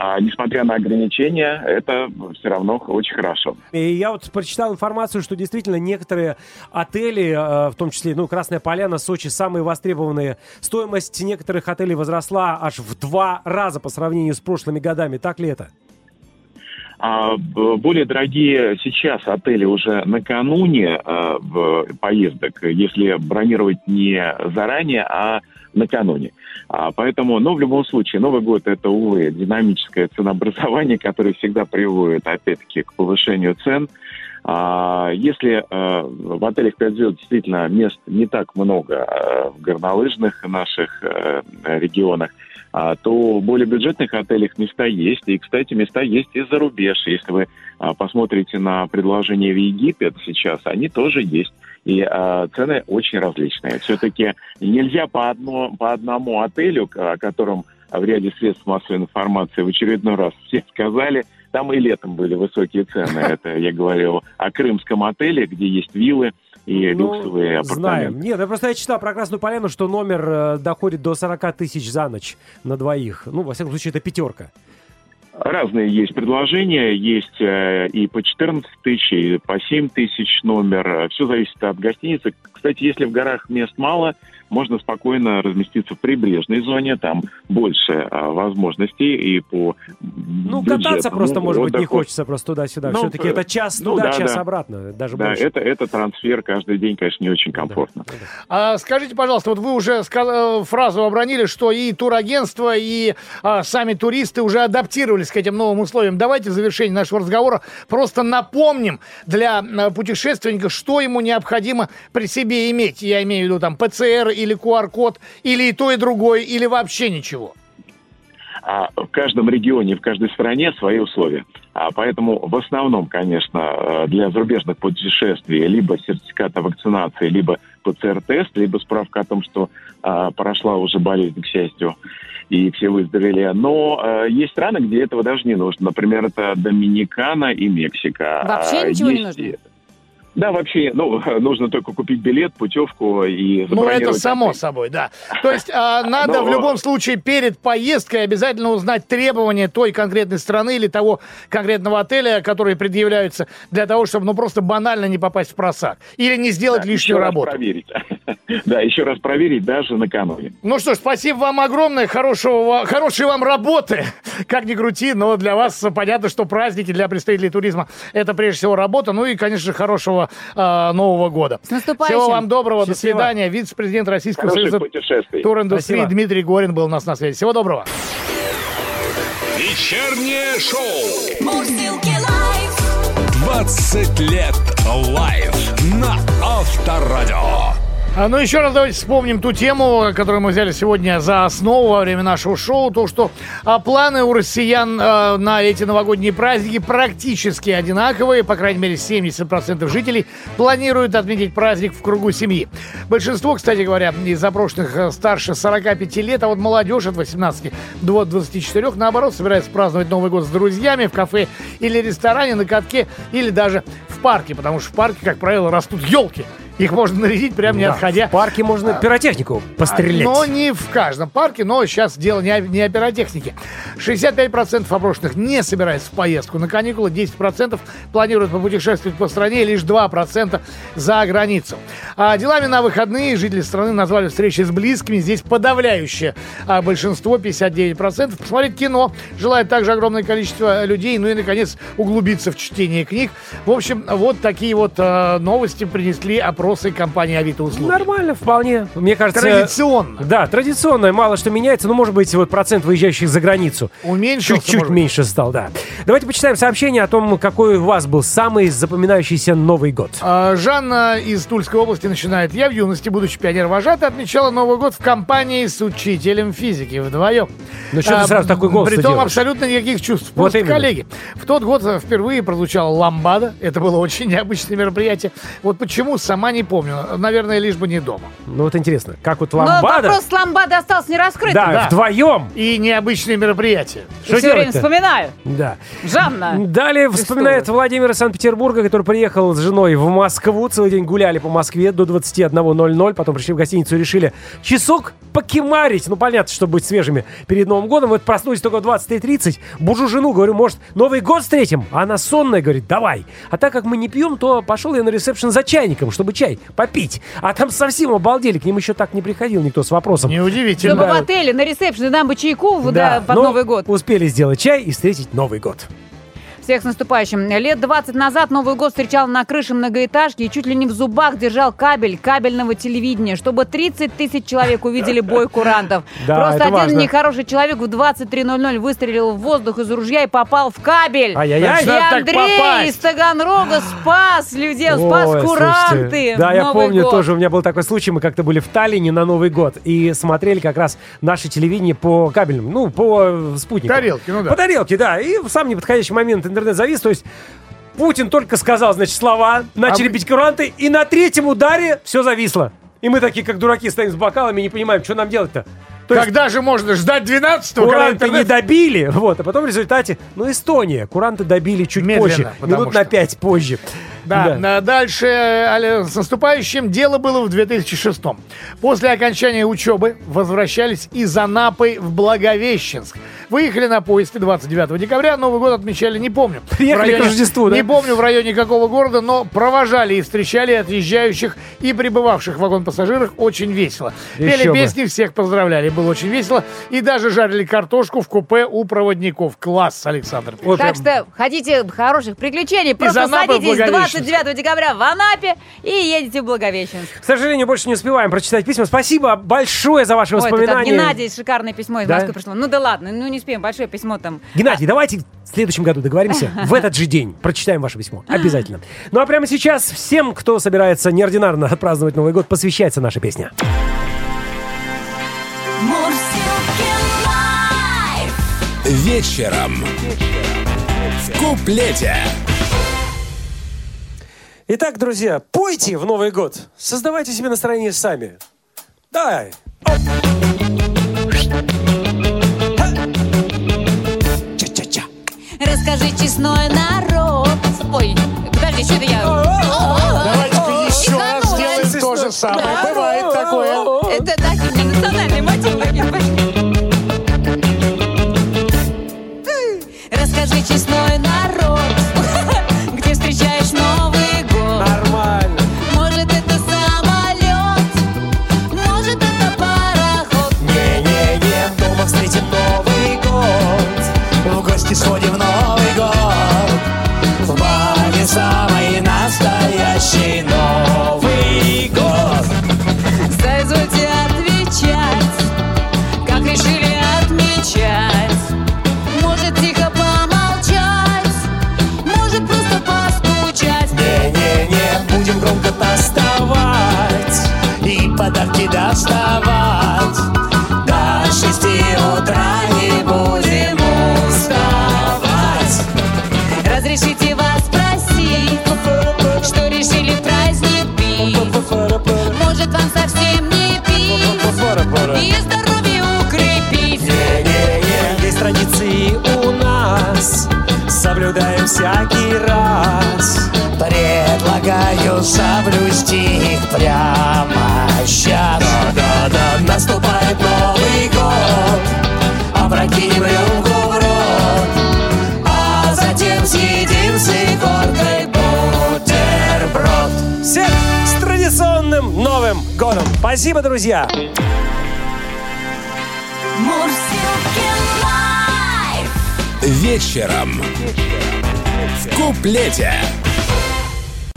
а, несмотря на ограничения, это все равно очень хорошо. И я вот прочитал информацию, что действительно некоторые отели, э, в том числе, ну, Красная Поляна, Сочи, самые востребованные. Стоимость некоторых отелей возросла аж в два раза по сравнению с прошлыми годами. Так ли это? А, более дорогие сейчас отели уже накануне в поездок, если бронировать не заранее, а накануне. А, поэтому, но в любом случае, Новый год это, увы, динамическое ценообразование, которое всегда приводит, опять-таки, к повышению цен. А, если а, в отелях 5 звезд действительно мест не так много а, в горнолыжных наших э, регионах, а, то в более бюджетных отелях места есть. И, кстати, места есть и за рубеж. Если вы а, посмотрите на предложения в Египет сейчас, они тоже есть. И а, цены очень различные. Все-таки нельзя по, одно, по одному отелю, о котором в ряде средств массовой информации в очередной раз все сказали, там и летом были высокие цены. <laughs> Это я говорю о крымском отеле, где есть виллы и Ну, люксовые апартаменты. знаем. Нет, я просто я читал про Красную Поляну, что номер э, доходит до 40 тысяч за ночь на двоих. Ну, во всяком случае, это пятерка. Разные есть предложения, есть э, и по 14 тысяч, и по 7 тысяч номер. Все зависит от гостиницы. Кстати, если в горах мест мало, можно спокойно разместиться в прибрежной зоне, там больше а, возможностей и по Ну, кататься просто, может быть, не хочется просто туда-сюда. Ну, Все-таки это час ну, туда, да, час да. обратно, даже Да, больше. это, это трансфер каждый день, конечно, не очень комфортно. А скажите, пожалуйста, вот вы уже э, фразу обронили, что и турагентство, и а, сами туристы уже адаптировались к этим новым условиям. Давайте в завершении нашего разговора просто напомним для э, путешественника, что ему необходимо при себе иметь. Я имею в виду там ПЦР или QR-код, или и то, и другое, или вообще ничего. А в каждом регионе, в каждой стране свои условия. А поэтому в основном, конечно, э, для зарубежных путешествий либо сертификат о вакцинации, либо ПЦР-тест, либо справка о том, что а, прошла уже болезнь, к счастью, и все выздоровели. Но э, есть страны, где этого даже не нужно. Например, это Доминикана и Мексика. Вообще А, ничего не есть нужно? Да, вообще, ну, <laughs> нужно только купить билет, путевку и Ну, это само собой, да. То есть а, <laughs> надо Но- в любом случае перед поездкой обязательно узнать требования той конкретной страны или того конкретного отеля, которые предъявляются для того, чтобы ну просто банально не попасть в просак. Или не сделать Да, лишнюю еще раз работу. проверить. <laughs> Да, еще раз проверить даже накануне. Ну что ж, спасибо вам огромное, хорошего, хорошей вам работы. Как ни крути, но для вас понятно, что праздники для представителей туризма это прежде всего работа, ну и, конечно же, а, Нового года. С наступающим. Всего вам доброго, до Счастливо. свидания. Вице-президент Российского Хороших союза путешествий. туриндустрии Спасибо. Дмитрий Горин был у нас на связи. Всего доброго. Вечернее шоу. Мурзилки Live. 20 лет Live на Авторадио. А, Ну, еще раз давайте вспомним ту тему, которую мы взяли сегодня за основу во время нашего шоу. То, что а, планы у россиян а, на эти новогодние праздники практически одинаковые. По крайней мере, 70% жителей планируют отметить праздник в кругу семьи. Большинство, кстати говоря, из запрошенных а, старше 45 лет, а вот молодежь от 18 до 24, наоборот, собирается праздновать Новый год с друзьями в кафе или ресторане, на катке или даже в парке. Потому что в парке, как правило, растут елки. Их можно нарядить прямо не Да, отходя В парке можно пиротехнику пострелять. но не в каждом парке, но сейчас дело не о, не о пиротехнике. 65% опрошенных не собирается в поездку на каникулы, 10% планируют попутешествовать по стране, лишь 2% за границу. А делами на выходные жители страны назвали встречи с близкими. Здесь подавляющее а большинство, 59%, посмотреть кино. Желает также огромное количество людей. Ну и, наконец, углубиться в чтение книг. В общем, вот такие вот э, новости принесли опрошенные вопросы компании Авито услуги. Нормально, вполне. Мне кажется... Традиционно. Да, традиционно, мало что меняется, но, может быть, вот процент выезжающих за границу Уменьшился, чуть-чуть меньше стал, да. Давайте почитаем сообщение о том, какой у вас был самый запоминающийся Новый год. А, Жанна из Тульской области начинает. Я в юности, будучи пионер-вожатой, отмечала Новый год в компании с учителем физики вдвоем. Ну, что ты сразу такой голос Притом абсолютно никаких чувств. Вот Просто именно. коллеги. В тот год впервые прозвучала ламбада. Это было очень необычное мероприятие. Вот почему, сама не помню. Наверное, лишь бы не дома. Ну вот интересно, как вот Но ламбада... вопрос с ламбады остался нераскрытым. Да, Да. вдвоем. И необычные мероприятия. И все время вспоминаю. Да. Жанна. Далее Ты вспоминает что? Владимир из Санкт-Петербурга, который приехал с женой в Москву. Целый день гуляли по Москве до 21.00. Потом пришли в гостиницу и решили часок покемарить. Ну, понятно, чтобы быть свежими перед Новым годом. Вот проснулись только в 23.30. Бужу жену, говорю, может, Новый год встретим? А она сонная, говорит, давай. А так как мы не пьем, то пошел я на ресепшн за чайником, чтобы чай попить. А там совсем обалдели. К ним еще так не приходил никто с вопросом. Неудивительно. Чтобы в отеле на ресепшене нам бы чайку да, под но Новый год. успели сделать чай и встретить Новый год. Всех с наступающим. Лет 20 назад Новый год встречал на крыше многоэтажки и чуть ли не в зубах держал кабель кабельного телевидения, чтобы 30 тысяч человек увидели бой курантов. <laughs> Да, Просто один важно. нехороший человек в 23.00 выстрелил в воздух из ружья и попал в кабель. Ай-яй-яй. И Андрей из Таганрога спас людей, спас Ой, куранты. слушайте, Да, я Новый помню год. тоже, у меня был такой случай, мы как-то были в Таллине на Новый год и смотрели как раз наше телевидение по кабельным, ну, по э, спутнику. Тарелки, ну да. По тарелке, да. И в самый неподходящий момент интернет завис, то есть Путин только сказал, значит, слова, начали А бить куранты, и на третьем ударе все зависло. И мы такие, как дураки, стоим с бокалами и не понимаем, что нам делать-то. То есть Когда же можно ждать 12-го, когда Куранты не интернет... добили, вот, а потом в результате, ну, Эстония, куранты добили чуть Медленно, позже, минут на что- пять позже. Да, на- дальше с наступающим дело было в 2006 После окончания учебы возвращались из Анапы в Благовещенск. Выехали на поезде 29 декабря, Новый год отмечали, не помню. Приехали к Рождеству, да? Не помню в районе какого города, но провожали и встречали отъезжающих и прибывавших в вагон пассажирах очень весело. Еще Пели бы. песни, всех поздравляли, было очень весело. И даже жарили картошку в купе у проводников. Класс, Александр. Вот Так прям- что хотите хороших приключений, просто садитесь Благовещенск. 29 декабря в Анапе и едете в Благовещенск. К сожалению, больше не успеваем прочитать письма. Спасибо большое за ваши Ой, воспоминания. Геннадия шикарное письмо из Да? Москвы пришло. Ну да ладно, ну не успеем, большое письмо там. Геннадий, давайте в следующем году договоримся. <laughs> В этот же день прочитаем ваше письмо. Обязательно. Ну а прямо сейчас всем, кто собирается неординарно отпраздновать Новый год, посвящается наша песня. Вечером. В куплете. Итак, друзья, пойте в Новый год. Создавайте себе настроение сами. Давай. Ча-ча-ча. Расскажи, честной народ. Ой, подожди, что это я? Давайте-ка еще раз сделаем то же самое. Бывает такое. Это так, у меня национальный соблюсти их прямо сейчас Да-да-да, наступает Новый год Опрокинем рюмку в рот А затем съедим с икоркой бутерброд Всех с традиционным Новым годом. Спасибо, друзья. Вечером. В куплете.